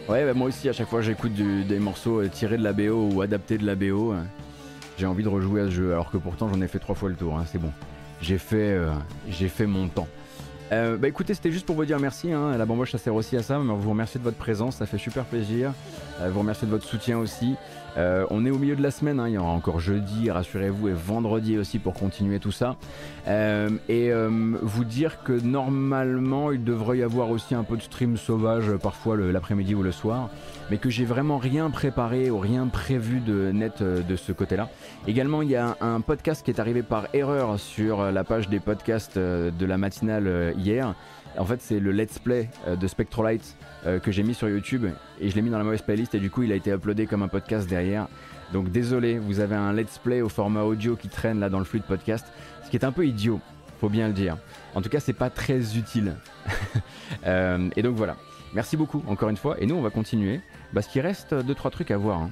Ouais, bah, moi aussi, à chaque fois j'écoute des morceaux tirés de la BO ou adaptés de la BO, hein. j'ai envie de rejouer à ce jeu, alors que pourtant j'en ai fait trois fois le tour, hein, c'est bon. J'ai fait, euh, mon temps. Euh, bah écoutez, c'était juste pour vous dire merci. Hein. La bamboche, ça sert aussi à ça. Vous remercie de votre présence, ça fait super plaisir. Euh, vous remercie de votre soutien aussi. Euh, on est au milieu de la semaine, hein. il y aura encore jeudi, rassurez-vous, et vendredi aussi pour continuer tout ça. et vous dire que normalement, il devrait y avoir aussi un peu de stream sauvage, parfois l'après-midi ou le soir, mais que j'ai vraiment rien préparé ou rien prévu de net de ce côté-là. Également, il y a un, podcast qui est arrivé par erreur sur la page des podcasts de la matinale hier. En fait, c'est le let's play euh, de Spectrolight euh, que j'ai mis sur YouTube et je l'ai mis dans la mauvaise playlist et du coup, il a été uploadé comme un podcast derrière. Donc désolé, vous avez un let's play au format audio qui traîne là dans le flux de podcast, ce qui est un peu idiot, faut bien le dire. En tout cas, c'est pas très utile. Euh, et donc voilà. Merci beaucoup encore une fois. Et nous, on va continuer parce qu'il reste 2-3 trucs à voir. Hein.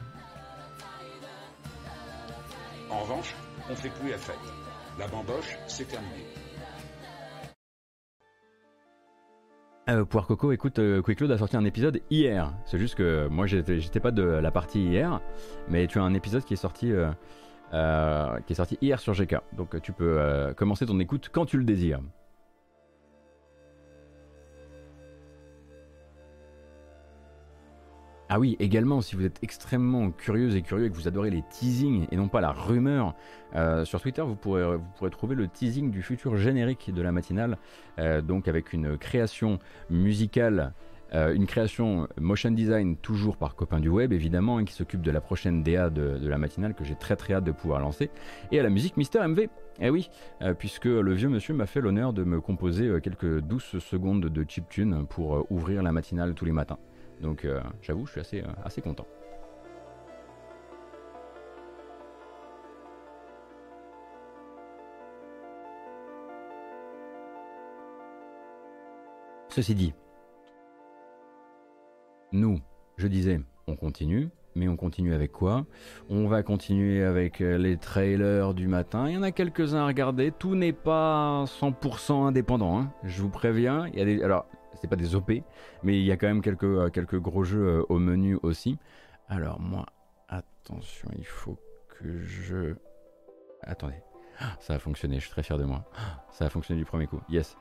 En revanche, on fait plus la fête. La bamboche, c'est terminé. Euh, Poire Coco, écoute, euh, Quick Load a sorti un épisode hier. C'est juste que moi, j'étais pas de la partie hier, mais tu as un épisode qui est sorti, euh, euh, qui est sorti hier sur GK. Donc tu peux euh, commencer ton écoute quand tu le désires. Ah oui, également, si vous êtes extrêmement curieuse et curieux et que vous adorez les teasings et non pas la rumeur, euh, sur Twitter, vous pourrez, vous pourrez trouver le teasing du futur générique de la matinale, euh, donc avec une création musicale, euh, une création motion design toujours par copain du web évidemment, hein, qui s'occupe de la prochaine DA de, la matinale que j'ai très très hâte de pouvoir lancer, et à la musique Mister MV. Eh oui, euh, puisque le vieux monsieur m'a fait l'honneur de me composer euh, quelques douces secondes de chiptune pour euh, ouvrir la matinale tous les matins. Donc euh, j'avoue, je suis assez, euh, assez content. Ceci dit, nous, je disais, on continue, mais on continue avec quoi? On va continuer avec euh, les trailers du matin. Il y en a quelques-uns à regarder. Tout n'est pas 100% indépendant, hein. je vous préviens. Il y a des, alors, c'est pas des OP, mais il y a quand même quelques, euh, gros jeux euh, au menu aussi. Alors, moi, attention, il faut que je. Attendez. Ah, Ça a fonctionné, je suis très fier de moi. Ah, Ça a fonctionné du premier coup. Yes.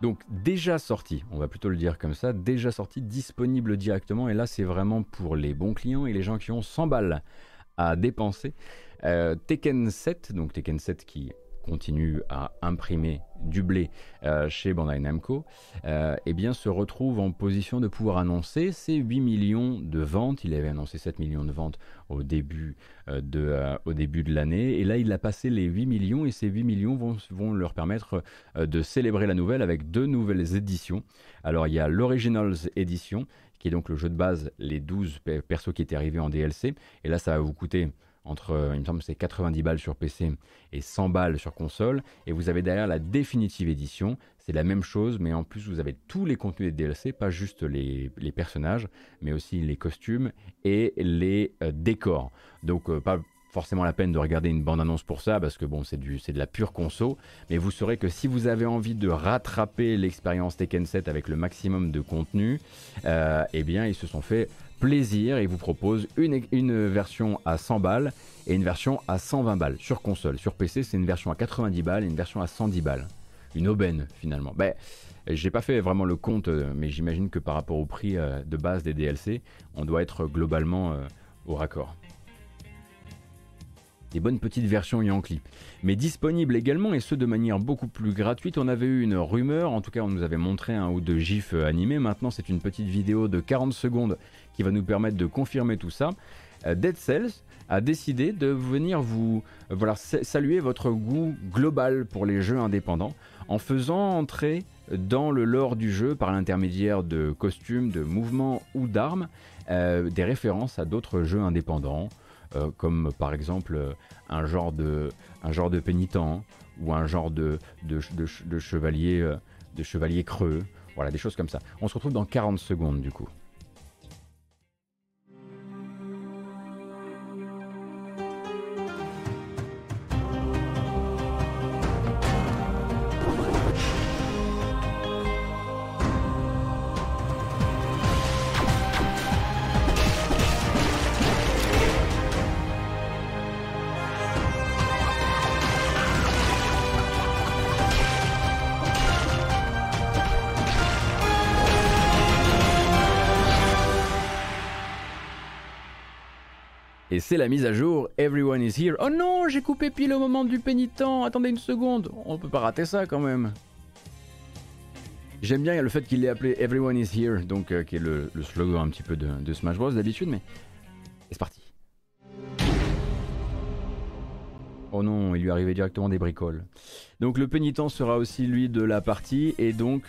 Donc déjà sorti, on va plutôt le dire comme ça, déjà sorti, disponible directement. Et là, c'est vraiment pour les bons clients et les gens qui ont 100 balles à dépenser. Euh, Tekken 7, donc Tekken 7 qui continue à imprimer du blé euh, chez Bandai Namco, euh, eh bien se retrouve en position de pouvoir annoncer ses 8 millions de ventes. Il avait annoncé 7 millions de ventes au début, euh, de, au début de l'année. Et là, il a passé les 8 millions et ces 8 millions vont, vont leur permettre de célébrer la nouvelle avec deux nouvelles éditions. Alors, il y a l'Originals Edition, qui est donc le jeu de base, les 12 pe- persos qui étaient arrivés en DLC. Et là, ça va vous coûter entre, euh, il me semble, c'est 90 balles sur PC et 100 balles sur console. Et vous avez derrière la définitive édition. C'est la même chose, mais en plus, vous avez tous les contenus des DLC, pas juste les, personnages, mais aussi les costumes et les euh, décors. Donc, euh, pas forcément la peine de regarder une bande-annonce pour ça, parce que bon, c'est de la pure conso. Mais vous saurez que si vous avez envie de rattraper l'expérience Tekken 7 avec le maximum de contenu, eh bien, ils se sont fait plaisir et vous proposent une, une version à 100 balles et une version à 120 balles sur console. Sur PC, c'est une version à 90 balles et une version à 110 balles. Une aubaine finalement. Ben, j'ai pas fait vraiment le compte, euh, mais j'imagine que par rapport au prix euh, de base des DLC, on doit être globalement euh, au raccord. Des bonnes petites versions Yankee. Mais disponibles également, et ce de manière beaucoup plus gratuite. On avait eu une rumeur, en tout cas on nous avait montré un ou deux gifs euh, animés. Maintenant c'est une petite vidéo de 40 secondes qui va nous permettre de confirmer tout ça. Euh, Dead Cells a décidé de venir vous euh, saluer votre goût global pour les jeux indépendants en faisant entrer dans le lore du jeu par l'intermédiaire de costumes, de mouvements ou d'armes des références à d'autres jeux indépendants, euh, comme par exemple euh, un genre de, un genre de pénitent ou un genre de, de, de- de chevalier, euh, de chevalier creux, voilà des choses comme ça. On se retrouve dans 40 secondes du coup. C'est la mise à jour Everyone is here. Oh non, j'ai coupé pile au moment du pénitent. Attendez une seconde. On peut pas rater ça quand même. J'aime bien le fait qu'il l'ait appelé Everyone is here, donc euh, qui est le, slogan un petit peu de Smash Bros d'habitude, mais c'est parti. Oh non, il lui arrivait directement des bricoles. Donc le pénitent sera aussi lui de la partie, et donc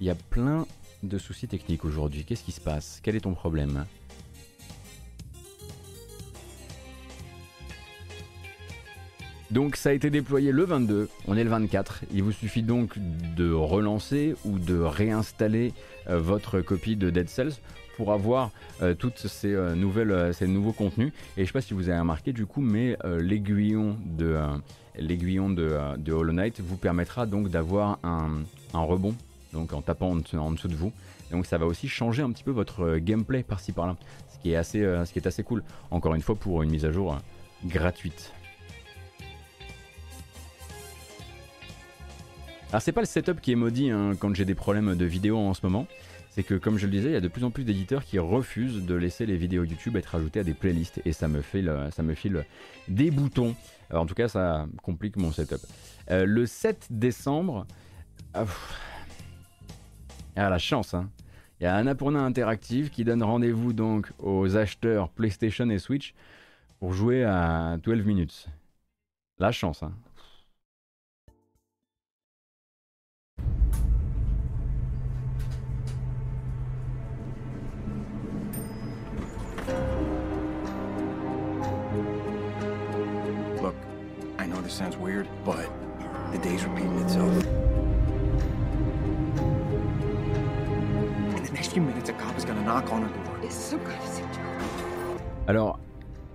il y a plein de soucis techniques aujourd'hui. Qu'est-ce qui se passe? Quel est ton problème? Donc ça a été déployé le 22, on est le 24. Il vous suffit donc de relancer ou de réinstaller euh, votre copie de Dead Cells pour avoir toutes ces nouvelles, ces nouveaux contenus. Et je sais pas si vous avez remarqué du coup, mais l'aiguillon de l'aiguillon de, Hollow Knight vous permettra donc d'avoir un, un, rebond, donc en tapant en dessous de vous. Donc ça va aussi changer un petit peu votre gameplay par-ci par-là, ce qui est assez, ce qui est assez cool. Encore une fois pour une mise à jour gratuite. Alors c'est pas le setup qui est maudit hein, quand j'ai des problèmes de vidéo en ce moment. C'est que comme je le disais, il y a de plus en plus d'éditeurs qui refusent de laisser les vidéos YouTube être ajoutées à des playlists et ça me file, ça file des boutons. en tout cas, ça complique mon setup. Euh, le 7 décembre, ah, ah, la chance, hein. Il y a Annapurna Interactive qui donne rendez-vous donc aux acheteurs PlayStation et Switch pour jouer à 12 minutes. La chance, hein. Weird, but the day's repeating itself. In the next few minutes, a cop is gonna knock on our door. It's some kind of Alors,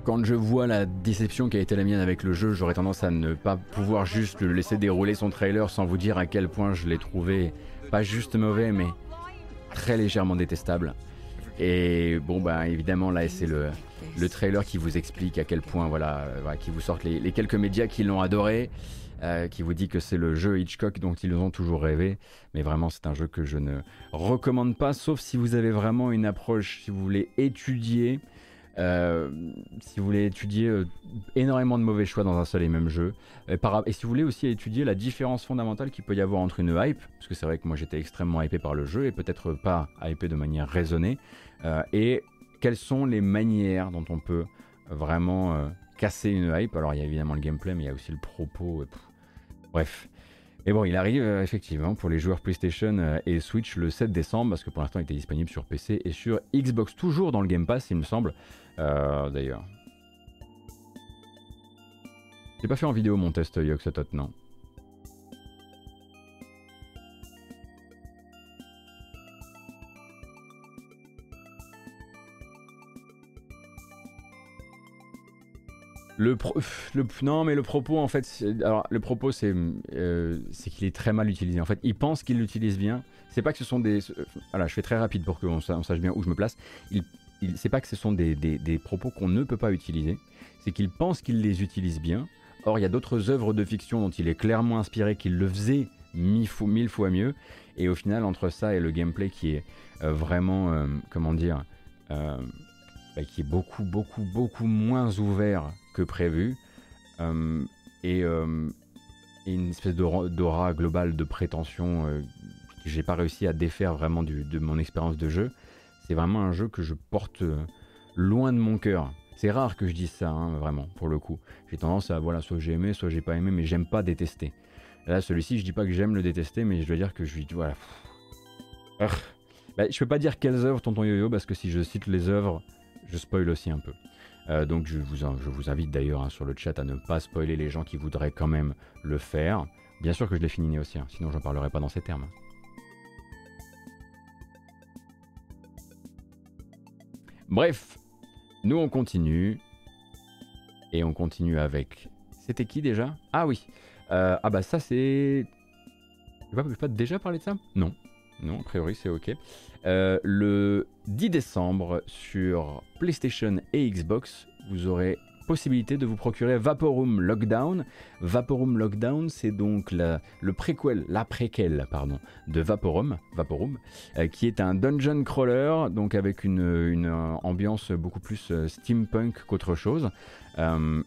quand je vois la déception qui a été la mienne avec le jeu, j'aurais tendance à ne pas pouvoir juste le laisser dérouler son trailer sans vous dire à quel point je l'ai trouvé pas juste mauvais, mais très légèrement détestable. Et bon, bah évidemment, là, c'est le, le trailer qui vous explique à quel point, voilà, euh, qui vous sortent les, quelques médias qui l'ont adoré, euh, qui vous dit que c'est le jeu Hitchcock dont ils ont toujours rêvé. Mais vraiment, c'est un jeu que je ne recommande pas, sauf si vous avez vraiment une approche, si vous voulez étudier. Euh, si vous voulez étudier énormément de mauvais choix dans un seul et même jeu, et, si vous voulez aussi étudier la différence fondamentale qu'il peut y avoir entre une hype, parce que c'est vrai que moi j'étais extrêmement hypé par le jeu et peut-être pas hypé de manière raisonnée, et quelles sont les manières dont on peut vraiment euh, casser une hype? Alors il y a évidemment le gameplay, mais il y a aussi le propos. Bref. Et bon, il arrive euh, effectivement pour les joueurs PlayStation euh, et Switch le 7 décembre, parce que pour l'instant il était disponible sur PC et sur Xbox, toujours dans le Game Pass, il me semble, d'ailleurs. J'ai pas fait en vidéo mon test Yoxotot, non. Le, non, mais le propos, en fait, alors le propos, c'est euh, c'est qu'il est très mal utilisé. En fait, il pense qu'il l'utilise bien. C'est pas que ce sont des. voilà, je fais très rapide pour qu'on sache bien où je me place. Il c'est pas que ce sont des, des, propos qu'on ne peut pas utiliser. C'est qu'il pense qu'il les utilise bien. Or, il y a d'autres œuvres de fiction dont il est clairement inspiré, qu'il le faisait mille fois, mieux. Et au final, entre ça et le gameplay qui est euh, vraiment, euh, comment dire, bah, qui est beaucoup, beaucoup, beaucoup moins ouvert prévu. Euh, euh, et, une espèce d'aura globale de prétention euh, que j'ai pas réussi à défaire vraiment de mon expérience de jeu. C'est vraiment un jeu que je porte loin de mon cœur. C'est rare que je dise ça, hein, vraiment, pour le coup. J'ai tendance à, voilà, soit j'ai aimé, soit j'ai pas aimé, mais j'aime pas détester. là, celui-ci, je dis pas que j'aime le détester, mais je dois dire que je lui, voilà. Bah, je peux pas dire quelles œuvres, tonton Yo-Yo, parce que si je cite les œuvres, je spoil aussi un peu. Euh, donc je vous, je vous invite d'ailleurs hein, sur le chat à ne pas spoiler les gens qui voudraient quand même le faire. Bien sûr que je l'ai fini aussi, hein, sinon j'en parlerai pas dans ces termes. Bref, nous on continue. Et on continue avec... C'était qui déjà? Ah oui. Euh, ah bah ça c'est... Je vais pas déjà parler de ça? Non. Non, a priori c'est ok. Euh, le 10 décembre sur PlayStation et Xbox, vous aurez possibilité de vous procurer Vaporum Lockdown. Vaporum Lockdown, c'est donc la, le préquel, pardon, de Vaporum, Vaporum euh, qui est un dungeon crawler, donc avec une, ambiance beaucoup plus euh, steampunk qu'autre chose.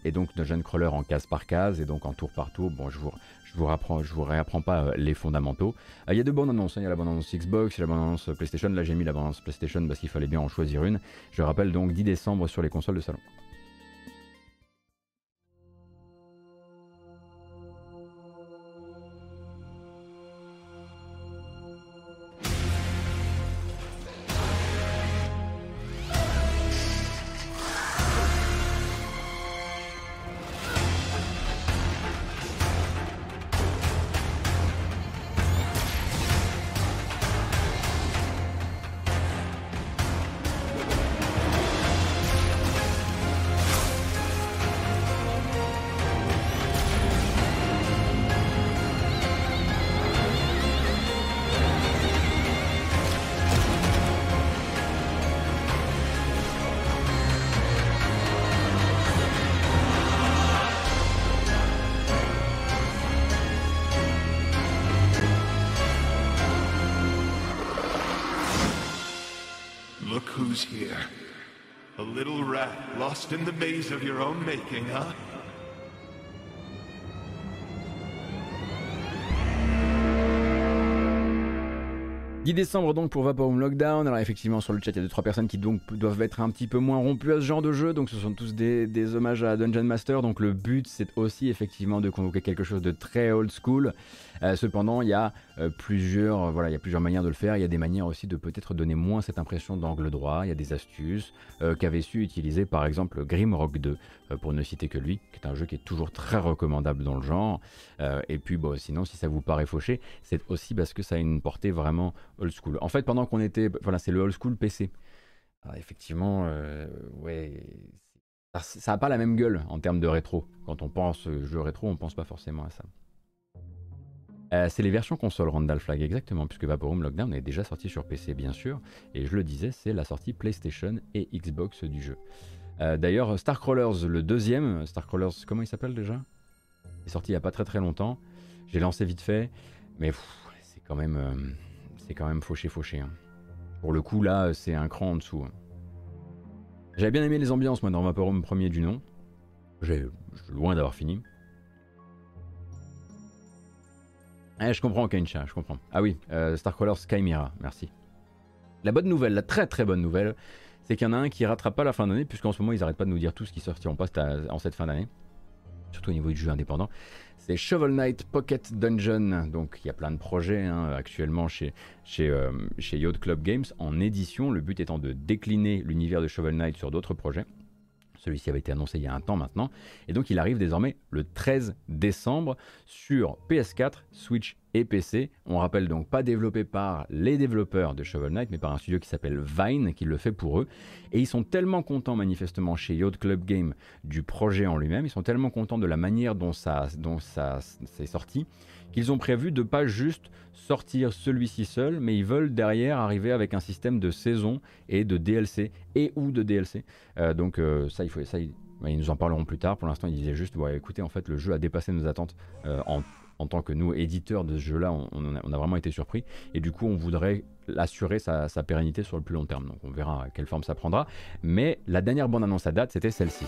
et donc dungeon crawler en case par case et donc en tour par tour. Bon, je vous, je vous, rapprends, je vous réapprends pas euh, les fondamentaux. Euh, il y a de bonnes annonces, hein. il y a la bande annonce Xbox, il y a la bande annonce PlayStation. Là j'ai mis la bande annonce PlayStation parce qu'il fallait bien en choisir une. Je rappelle donc 10 décembre sur les consoles de salon. Décembre donc pour Vaporum Lockdown. Alors effectivement sur le chat il y a 2-3 personnes qui donc doivent être un petit peu moins rompues à ce genre de jeu. Donc ce sont tous des, hommages à Dungeon Master. Donc le but c'est aussi effectivement de convoquer quelque chose de très old school. Euh, cependant il y a euh, plusieurs voilà il y a plusieurs manières de le faire. Il y a des manières aussi de peut-être donner moins cette impression d'angle droit. Il y a des astuces euh, qu'avait su utiliser par exemple Grimrock 2 pour ne citer que lui, qui est un jeu qui est toujours très recommandable dans le genre. et puis bon sinon si ça vous paraît fauché, c'est aussi parce que ça a une portée vraiment school. En fait, pendant qu'on était. Voilà, c'est le old school PC. effectivement, euh, ouais. Ça n'a pas la même gueule en termes de rétro. Quand on pense jeu rétro, on pense pas forcément à ça. Euh, c'est les versions console Randall Flag, exactement, puisque Vaporum Lockdown est déjà sorti sur PC, bien sûr. Et je le disais, c'est la sortie PlayStation et Xbox du jeu. Euh, d'ailleurs, Starcrawlers, le deuxième, Starcrawlers, comment il s'appelle déjà? Il est sorti il n'y a pas très très longtemps. J'ai lancé vite fait, mais c'est quand même quand même fauché fauché. Hein. Pour le coup là c'est un cran en dessous. Hein. J'avais bien aimé les ambiances moi dans Vaporum premier du nom. J'ai loin d'avoir fini. Eh, je comprends Kencha, je comprends. Ah oui, euh, Starcrawler Skymira, merci. La bonne nouvelle, la très très bonne nouvelle, c'est qu'il y en a un qui rattrape pas la fin d'année, puisqu'en ce moment ils arrêtent pas de nous dire tout ce qui sortiront pas en cette fin d'année, surtout au niveau du jeu indépendant c'est Shovel Knight Pocket Dungeon. Donc il y a plein de projets hein, actuellement chez, chez, euh, chez Yacht Club Games en édition, le but étant de décliner l'univers de Shovel Knight sur d'autres projets. Celui-ci avait été annoncé il y a un temps maintenant. Et donc il arrive désormais le 13 décembre sur PS4, Switch et PC. On rappelle donc pas développé par les développeurs de Shovel Knight, mais par un studio qui s'appelle Vine, qui le fait pour eux. Et ils sont tellement contents manifestement chez Yacht Club Game du projet en lui-même, ils sont tellement contents de la manière dont ça, dont ça s'est sorti, qu'ils ont prévu de pas juste sortir celui-ci seul, mais ils veulent derrière arriver avec un système de saison et de DLC et ou de DLC. Euh, donc euh, ça, il faut ça. Ils, nous en parleront plus tard. Pour l'instant, ils disaient juste, écoutez, en fait, le jeu a dépassé nos attentes euh, en en tant que nous, éditeurs de ce jeu-là, on, a, vraiment été surpris. Et du coup, on voudrait assurer sa, sa, pérennité sur le plus long terme. Donc on verra quelle forme ça prendra. Mais la dernière bande annonce à date, c'était celle-ci.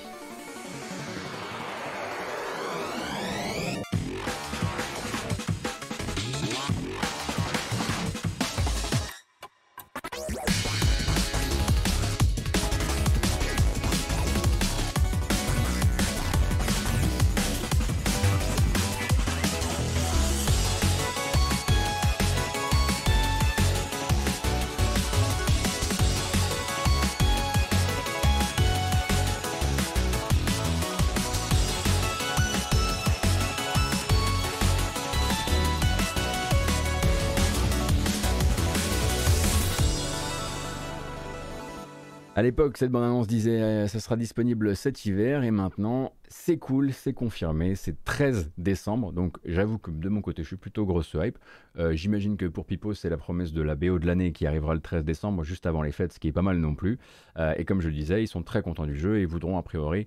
L'époque, cette bande-annonce disait euh, ça sera disponible cet hiver et maintenant, c'est cool, c'est confirmé, c'est 13 décembre. Donc j'avoue que de mon côté, je suis plutôt grosse hype. Euh, j'imagine que pour Pipo, c'est la promesse de la BO de l'année qui arrivera le 13 décembre, juste avant les fêtes, ce qui est pas mal non plus. Euh, et comme je le disais, ils sont très contents du jeu et voudront a priori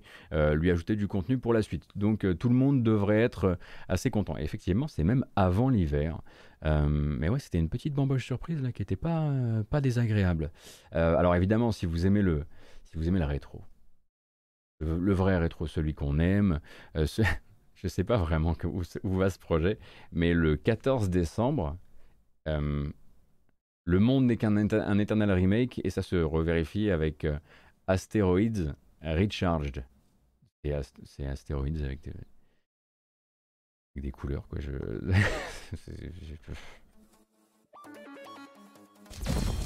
lui ajouter du contenu pour la suite. Donc tout le monde devrait être assez content. Effectivement, c'est même avant l'hiver. Euh, mais ouais, c'était une petite bamboche surprise là qui n'était pas, euh, pas désagréable. Euh, alors évidemment, si vous aimez le, si vous aimez la rétro, le, vrai rétro, celui qu'on aime, je ne sais pas vraiment où, va ce projet, mais le 14 décembre, le monde n'est qu'un un éternel remake et ça se revérifie avec Asteroids Recharged. C'est Asteroids avec des des couleurs quoi. Je...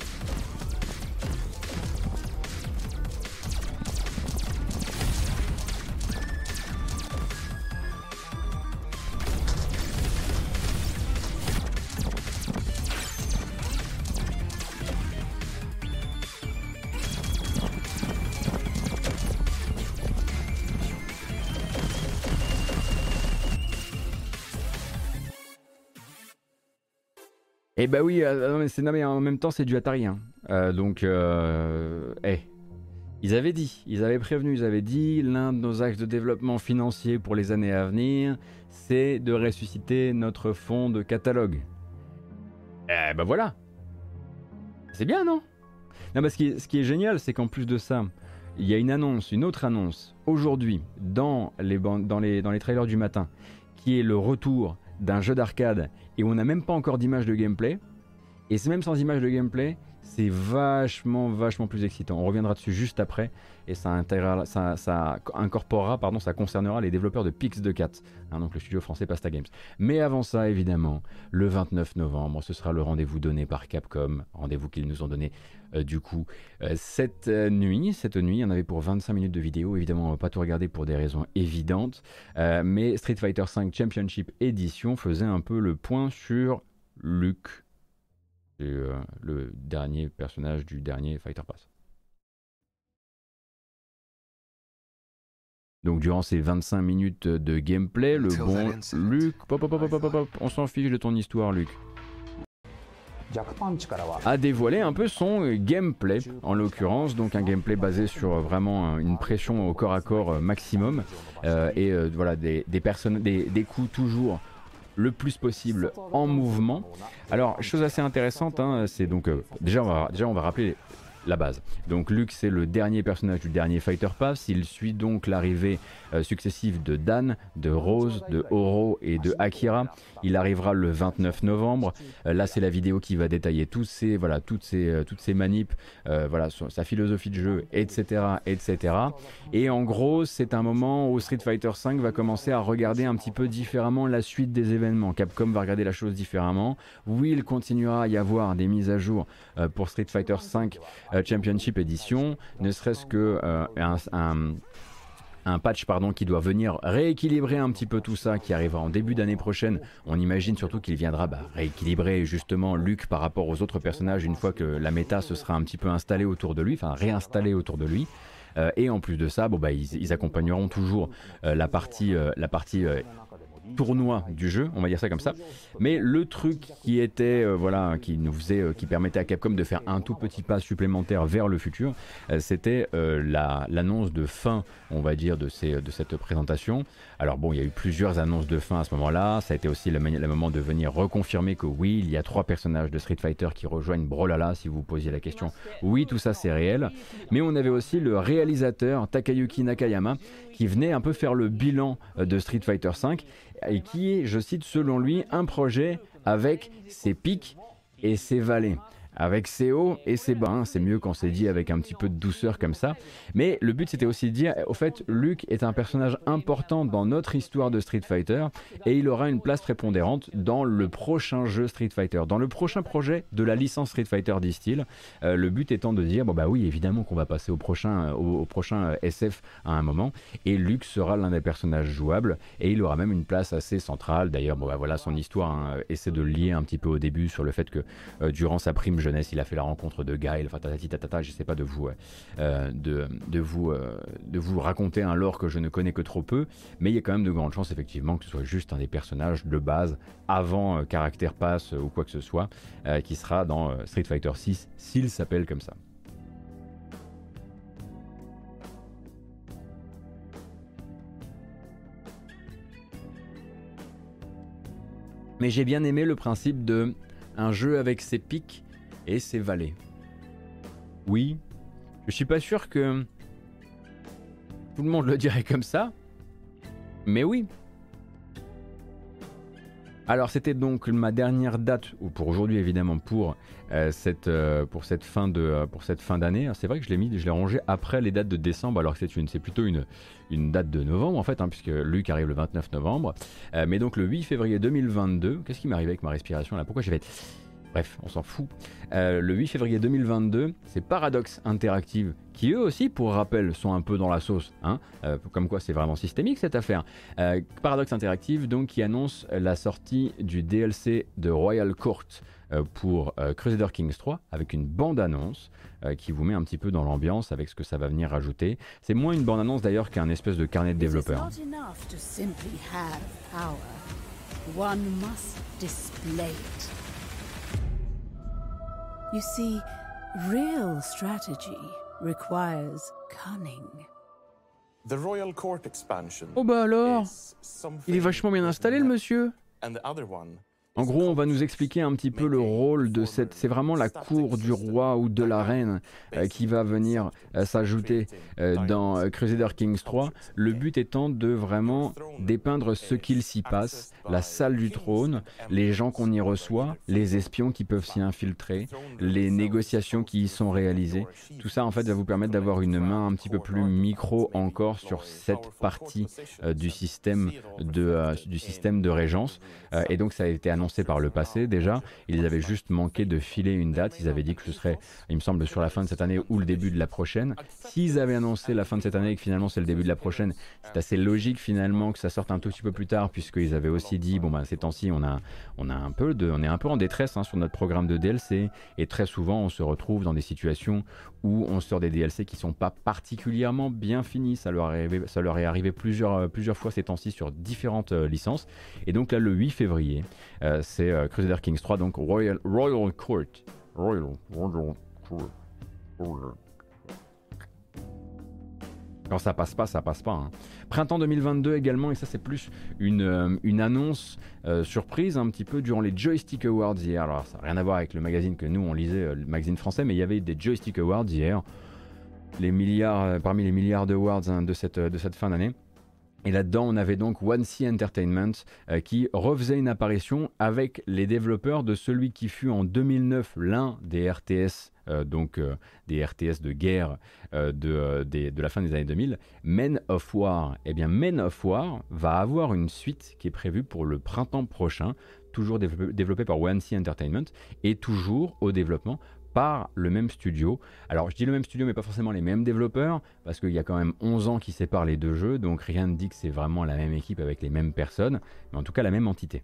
Eh bah oui, euh, mais mais en même temps c'est du Atari. Hein. Euh, donc, euh, eh. ils avaient dit, ils avaient prévenu, ils avaient dit, l'un de nos axes de développement financier pour les années à venir, c'est de ressusciter notre fonds de catalogue. Eh bah voilà. C'est bien, non? Non, ce, qui ce qui est génial, c'est qu'en plus de ça, il y a une annonce, une autre annonce, aujourd'hui, dans, les, dans les trailers du matin, qui est le retour d'un jeu d'arcade et on n'a même pas encore d'image de gameplay. Et c'est même sans image de gameplay, c'est vachement, vachement plus excitant. On reviendra dessus juste après et ça, ça, ça incorporera, pardon, ça concernera les développeurs de Pix 2 4, hein, donc le studio français Pasta Games. Mais avant ça, évidemment, le 29 novembre, ce sera le rendez-vous donné par Capcom, rendez-vous qu'ils nous ont donné euh, du coup euh, cette euh, nuit. Cette nuit, il y en avait pour 25 minutes de vidéo. Évidemment, on va pas tout regarder pour des raisons évidentes, mais Street Fighter V Championship Edition faisait un peu le point sur Luke c'est le dernier personnage du dernier Fighter Pass. Donc durant ces 25 minutes de gameplay, le bon Luc, on s'en fiche de ton histoire Luc, a dévoilé un peu son gameplay, en l'occurrence, donc un gameplay basé sur vraiment une pression au corps à corps maximum, euh, et euh, voilà des, personnes, des coups toujours le plus possible en mouvement. Alors, chose assez intéressante, hein, c'est donc euh, déjà, on va, déjà on va rappeler la base. Donc Luke c'est le dernier personnage du dernier Fighter Pass, il suit donc l'arrivée euh, successive de Dan, de Rose, de Oro et de Akira. Il arrivera le 29 novembre. Euh, là c'est la vidéo qui va détailler tous ces, voilà, toutes, ces, euh, toutes ces manips, voilà, sa philosophie de jeu, etc. etc. Et en gros c'est un moment où Street Fighter V va commencer à regarder un petit peu différemment la suite des événements. Capcom va regarder la chose différemment. Oui il continuera à y avoir des mises à jour pour Street Fighter V euh, Championship Edition, ne serait-ce que euh, un, patch pardon, qui doit venir rééquilibrer un petit peu tout ça, qui arrivera en début d'année prochaine. On imagine surtout qu'il viendra bah, rééquilibrer justement Luke par rapport aux autres personnages une fois que la méta se sera un petit peu installée autour de lui, enfin réinstallée autour de lui. Euh, et en plus de ça, bon, bah, ils, accompagneront toujours la partie, la partie tournoi du jeu, on va dire ça comme ça. Mais le truc qui était, euh, voilà, qui nous faisait, euh, qui permettait à Capcom de faire un tout petit pas supplémentaire vers le futur, euh, c'était l'annonce de fin, on va dire, de, ces, de cette présentation. Alors bon, il y a eu plusieurs annonces de fin à ce moment-là. Ça a été aussi le, moment de venir reconfirmer que oui, il y a trois personnages de Street Fighter qui rejoignent Brolala, si vous posiez la question. Oui, tout ça c'est réel. Mais on avait aussi le réalisateur Takayuki Nakayama qui venait un peu faire le bilan de Street Fighter V et qui est, je cite, selon lui, un projet avec ses pics et ses vallées avec ses hauts et ses bas. Hein. C'est mieux quand c'est dit avec un petit peu de douceur comme ça. Mais le but c'était aussi de dire, au fait, Luke est un personnage important dans notre histoire de Street Fighter et il aura une place prépondérante dans le prochain jeu Street Fighter, dans le prochain projet de la licence Street Fighter Distill. Euh, le but étant de dire, bon bah oui, évidemment qu'on va passer au prochain, euh, au, prochain euh, SF à un moment et Luke sera l'un des personnages jouables et il aura même une place assez centrale. D'ailleurs, bon bah voilà, son histoire hein, essaie de le lier un petit peu au début sur le fait que durant sa prime jeunesse, il a fait la rencontre de Guile, enfin tatati tatata, je sais pas de vous, euh, de, vous, euh, de vous raconter un lore que je ne connais que trop peu, mais il y a quand même de grandes chances effectivement que ce soit juste un des personnages de base avant euh, Caractère Pass ou quoi que ce soit, qui sera dans Street Fighter 6 s'il s'appelle comme ça. Mais j'ai bien aimé le principe de un jeu avec ses pics et ses valets. Oui, je suis pas sûr que tout le monde le dirait comme ça, mais oui. Alors c'était donc ma dernière date, ou pour aujourd'hui évidemment, pour, euh, cette, euh, euh, pour cette fin d'année. C'est vrai que je l'ai mis, je l'ai rangé après les dates de décembre, alors que c'est une, c'est plutôt une, une date de novembre en fait, hein, puisque Luc arrive le 29 novembre. mais donc le 8 février 2022, qu'est-ce qui m'arrive avec ma respiration là? Pourquoi je vais Bref, on s'en fout. Euh, le 8 février 2022, c'est Paradox Interactive, qui eux aussi, pour rappel, sont un peu dans la sauce. Hein euh, comme quoi, c'est vraiment systémique cette affaire. Euh, Paradox Interactive, donc, qui annonce la sortie du DLC de Royal Court pour Crusader Kings 3, avec une bande-annonce qui vous met un petit peu dans l'ambiance avec ce que ça va venir rajouter. C'est moins une bande-annonce d'ailleurs qu'un espèce de carnet de développeur. One must display it. You see, real strategy requires cunning. The Royal Court expansion oh bah alors Il est vachement bien installé le monsieur En gros, on va nous expliquer un petit peu le rôle de cette. C'est vraiment la cour du roi ou de la reine euh, qui va venir euh, s'ajouter euh, dans Crusader Kings 3. Le but étant de vraiment dépeindre ce qu'il s'y passe, la salle du trône, les gens qu'on y reçoit, les espions qui peuvent s'y infiltrer, les négociations qui y sont réalisées. Tout ça, en fait, va vous permettre d'avoir une main un petit peu plus micro encore sur cette partie du système de, du système de régence. et donc, ça a été annoncé par le passé déjà. Ils avaient juste manqué de filer une date. Ils avaient dit que ce serait, il me semble, sur la fin de cette année ou le début de la prochaine. S'ils avaient annoncé la fin de cette année et que finalement c'est le début de la prochaine, c'est assez logique finalement que ça sorte un tout petit peu plus tard puisqu'ils avaient aussi dit bon bah ces temps-ci on a on a un peu de on est un peu en détresse hein, sur notre programme de DLC et très souvent on se retrouve dans des situations où on sort des DLC qui sont pas particulièrement bien finis. Ça leur, est arrivé, arrivé plusieurs, fois ces temps-ci sur différentes euh, licences. Et donc là, le 8 février, euh, c'est euh, Crusader Kings 3, donc Royal, Royal Court. Royal Court. Quand ça passe pas, ça passe pas. Hein. Printemps 2022 également, et ça c'est plus une, une annonce surprise un petit peu durant les Joystick Awards hier. Alors ça n'a rien à voir avec le magazine que nous on lisait, le magazine français, mais il y avait des Joystick Awards hier. Les milliards, parmi les milliards de awards hein, de, cette, de cette fin d'année. Et là-dedans, on avait donc One Sea Entertainment euh, qui refaisait une apparition avec les développeurs de celui qui fut en 2009 l'un des RTS, euh, donc euh, des RTS de guerre de, de, la fin des années 2000, Men of War. Eh bien, Men of War va avoir une suite qui est prévue pour le printemps prochain, toujours développée par One Sea Entertainment et toujours au développement par le même studio. Alors je dis le même studio mais pas forcément les mêmes développeurs parce qu'il y a quand même 11 ans qui séparent les deux jeux donc rien ne dit que c'est vraiment la même équipe avec les mêmes personnes mais en tout cas la même entité.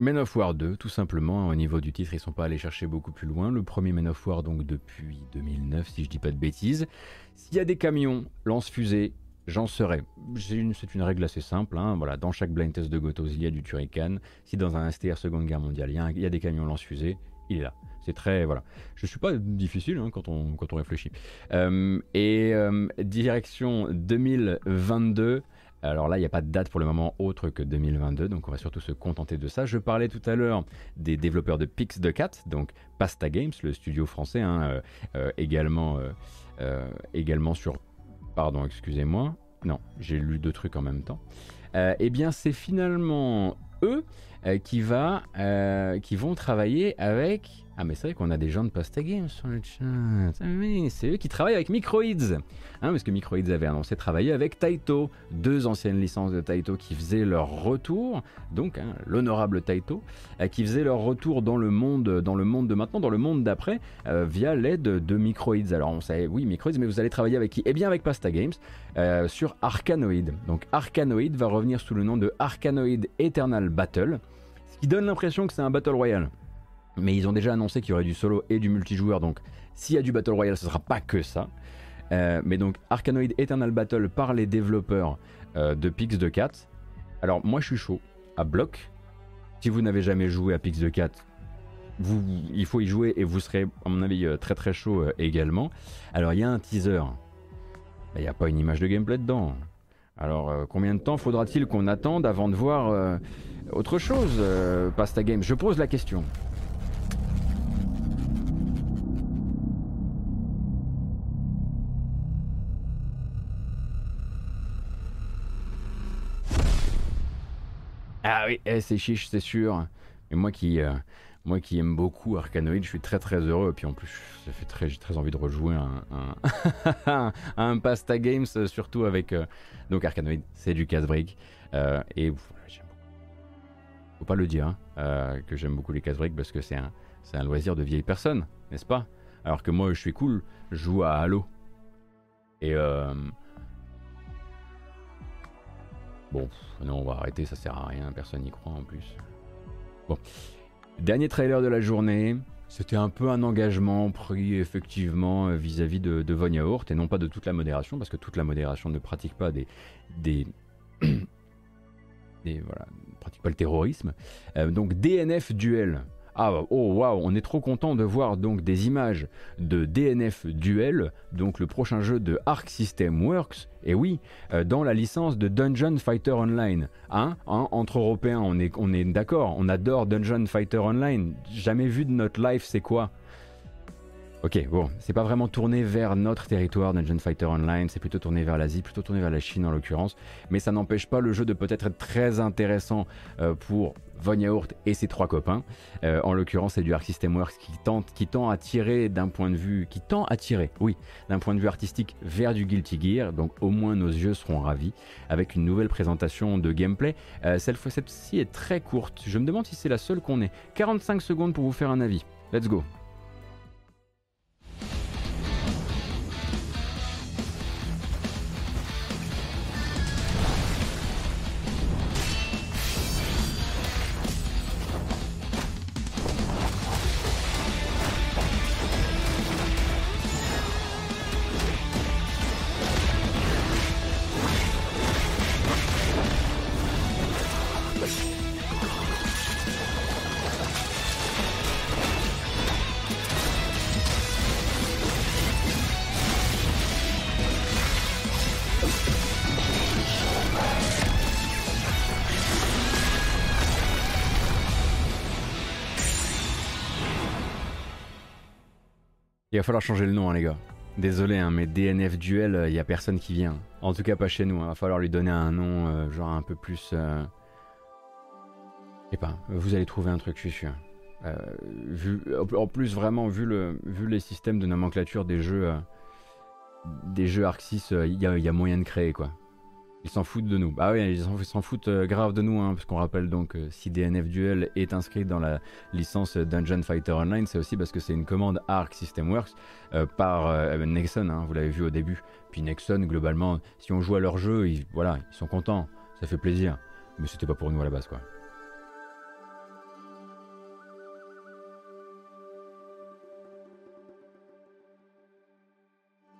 Men of War 2, tout simplement, au niveau du titre, ils sont pas allés chercher beaucoup plus loin. Le premier Men of War, donc depuis 2009, si je dis pas de bêtises. S'il y a des camions, lance-fusées, j'en serai. C'est une, règle assez simple. Hein. Voilà, dans chaque blind test de Gotos, il y a du Turrican. Si dans un STR Seconde Guerre mondiale, il y, a, des camions lance-fusées, il est là. C'est très voilà. Je suis pas difficile hein, quand on quand on réfléchit. Euh, et euh, direction 2022. Alors là, il n'y a pas de date pour le moment autre que 2022, donc on va surtout se contenter de ça. Je parlais tout à l'heure des développeurs de Pix de Cat, donc Pasta Games, le studio français, hein, euh, euh, euh, également sur... Pardon, excusez-moi. Non, j'ai lu deux trucs en même temps. eh bien, c'est finalement eux qui, va, qui vont travailler avec ah mais c'est vrai qu'on a des gens de Pasta Games sur le chat. Ah c'est eux qui travaillent avec Microids. Hein, parce que Microids avait annoncé travailler avec Taito. Deux anciennes licences de Taito qui faisaient leur retour. Donc hein, l'honorable Taito. Euh, qui faisaient leur retour dans le monde, dans le monde de maintenant, dans le monde d'après, euh, via l'aide de Microids. Alors on savait, oui Microids, mais vous allez travailler avec qui? Eh bien avec Pasta Games. Euh, sur Arkanoid. Donc Arkanoid va revenir sous le nom de Arkanoid Eternal Battle. Ce qui donne l'impression que c'est un Battle Royale. Mais ils ont déjà annoncé qu'il y aurait du solo et du multijoueur, donc s'il y a du Battle Royale, ce sera pas que ça. Euh, mais donc Arkanoid Eternal Battle par les développeurs euh, de Pix de 4. Alors moi je suis chaud à bloc. Si vous n'avez jamais joué à Pix de 4, vous, il faut y jouer et vous serez à mon avis euh, très très chaud également. Alors il y a un teaser. Il n'y a pas une image de gameplay dedans. Alors, euh, combien de temps faudra-t-il qu'on attende avant de voir euh, autre chose, euh, Pasta Games? Je pose la question. Ah oui, eh, c'est chiche, c'est sûr. Mais moi qui euh, moi qui aime beaucoup Arkanoid, je suis très très heureux. Et puis en plus, j'ai très envie de rejouer un, Pasta Games, surtout avec. Euh, donc Arkanoid, c'est du casse-brique. Euh, et j'aime. Faut pas le dire, hein, que j'aime beaucoup les casse-briques parce que c'est un, loisir de vieille personne, n'est-ce pas? Alors que moi, je suis cool, je joue à Halo. Et. Bon, non, on va arrêter, ça sert à rien, personne n'y croit en plus. Bon. Dernier trailer de la journée. C'était un peu un engagement pris effectivement euh, vis-à-vis de, de Von et non pas de toute la modération, parce que toute la modération ne pratique pas des voilà, ne pratique pas le terrorisme. Euh, donc DNF Duel. Ah oh waouh, on est trop content de voir donc des images de DNF Duel, donc le prochain jeu de Arc System Works. Et oui, euh, dans la licence de Dungeon Fighter Online. Hein, hein entre Européens, on est, on est d'accord, on adore Dungeon Fighter Online. Jamais vu de notre life, c'est quoi? Ok, bon, c'est pas vraiment tourné vers notre territoire Dungeon Fighter Online, c'est plutôt tourné vers l'Asie, plutôt tourné vers la Chine en l'occurrence, mais ça n'empêche pas le jeu de peut-être être très intéressant euh, pour Von Yaourt et ses trois copains. Euh, en l'occurrence, c'est du Arc System Works qui tend à tirer d'un point de vue, qui tend à oui, d'un point de vue artistique vers du Guilty Gear. Donc au moins nos yeux seront ravis avec une nouvelle présentation de gameplay. Euh, cette fois-ci est très courte. Je me demande si c'est la seule qu'on ait. 45 secondes pour vous faire un avis. Let's go. Va falloir changer le nom, hein, les gars. Désolé, hein, mais DNF Duel, il euh, n'y a personne qui vient. En tout cas, pas chez nous. Il hein. va falloir lui donner un nom, euh, genre un peu plus. Euh... Je sais pas, vous allez trouver un truc, je suis sûr. En plus, vraiment, vu, le, vu les systèmes de nomenclature des jeux, des jeux Arc 6, il y, a moyen de créer, quoi. Ils s'en foutent de nous. Ah oui, ils s'en foutent euh, grave de nous, hein, parce qu'on rappelle donc euh, si DNF Duel est inscrit dans la licence Dungeon Fighter Online, c'est aussi parce que c'est une commande Arc System Works euh, par Nexon, hein, vous l'avez vu au début. Puis Nexon, globalement, si on joue à leur jeu, ils, voilà, ils sont contents, ça fait plaisir. Mais c'était pas pour nous à la base, quoi.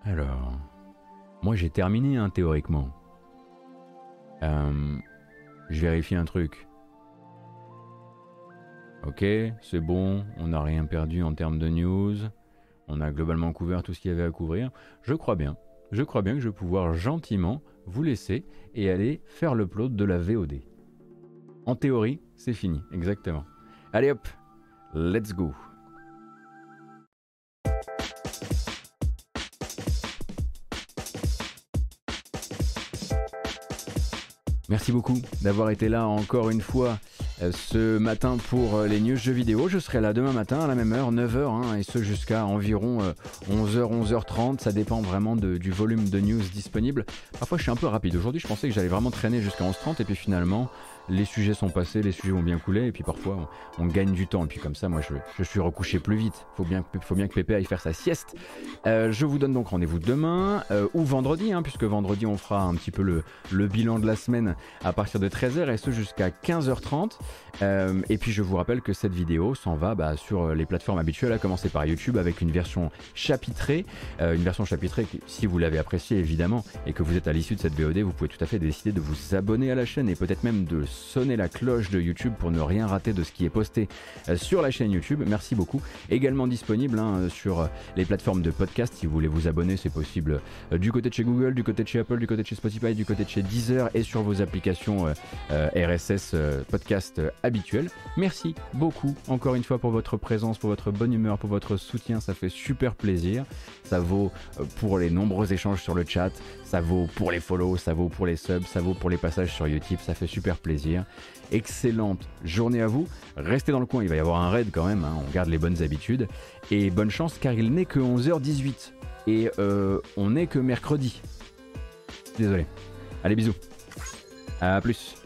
Alors, moi j'ai terminé hein, théoriquement. Euh, je vérifie un truc. Ok, c'est bon, on n'a rien perdu en termes de news. On a globalement couvert tout ce qu'il y avait à couvrir. Je crois bien, je crois bien que je vais pouvoir gentiment vous laisser et aller faire le plot de la VOD. En théorie, c'est fini, exactement. Allez hop, let's go. Merci beaucoup d'avoir été là encore une fois euh, ce matin pour euh, les news jeux vidéo. Je serai là demain matin à la même heure, 9h, hein, et ce jusqu'à environ 11h, euh, 11h30. Ça dépend vraiment du volume de news disponible. Parfois je suis un peu rapide. Aujourd'hui je pensais que j'allais vraiment traîner jusqu'à 11h30 et puis finalement les sujets sont passés, les sujets ont bien coulé, et puis parfois on, gagne du temps. Et puis comme ça, moi je, suis recouché plus vite. Faut bien, faut bien que Pépé aille faire sa sieste. Euh, je vous donne donc rendez-vous demain euh, ou vendredi, hein, puisque vendredi on fera un petit peu le, le, bilan de la semaine à partir de 13h et ce jusqu'à 15h30. Euh, et puis je vous rappelle que cette vidéo s'en va bah, sur les plateformes habituelles, à commencer par YouTube avec une version chapitrée. une version chapitrée qui, si vous l'avez appréciée évidemment et que vous êtes à l'issue de cette VOD, vous pouvez tout à fait décider de vous abonner à la chaîne et peut-être même de sonner la cloche de YouTube pour ne rien rater de ce qui est posté euh, sur la chaîne YouTube. Merci beaucoup. Également disponible hein, sur euh, les plateformes de podcast. Si vous voulez vous abonner, c'est possible euh, du côté de chez Google, du côté de chez Apple, du côté de chez Spotify, du côté de chez Deezer et sur vos applications RSS podcast habituelles. Merci beaucoup encore une fois pour votre présence, pour votre bonne humeur, pour votre soutien. Ça fait super plaisir. Ça vaut pour les nombreux échanges sur le chat. Ça vaut pour les follow, ça vaut pour les subs, ça vaut pour les passages sur YouTube. Ça fait super plaisir. Excellente journée à vous. Restez dans le coin, il va y avoir un raid quand même, hein. on garde les bonnes habitudes. Et bonne chance car il n'est que 11h18. Et euh, on n'est que mercredi. Désolé. Allez bisous. À plus.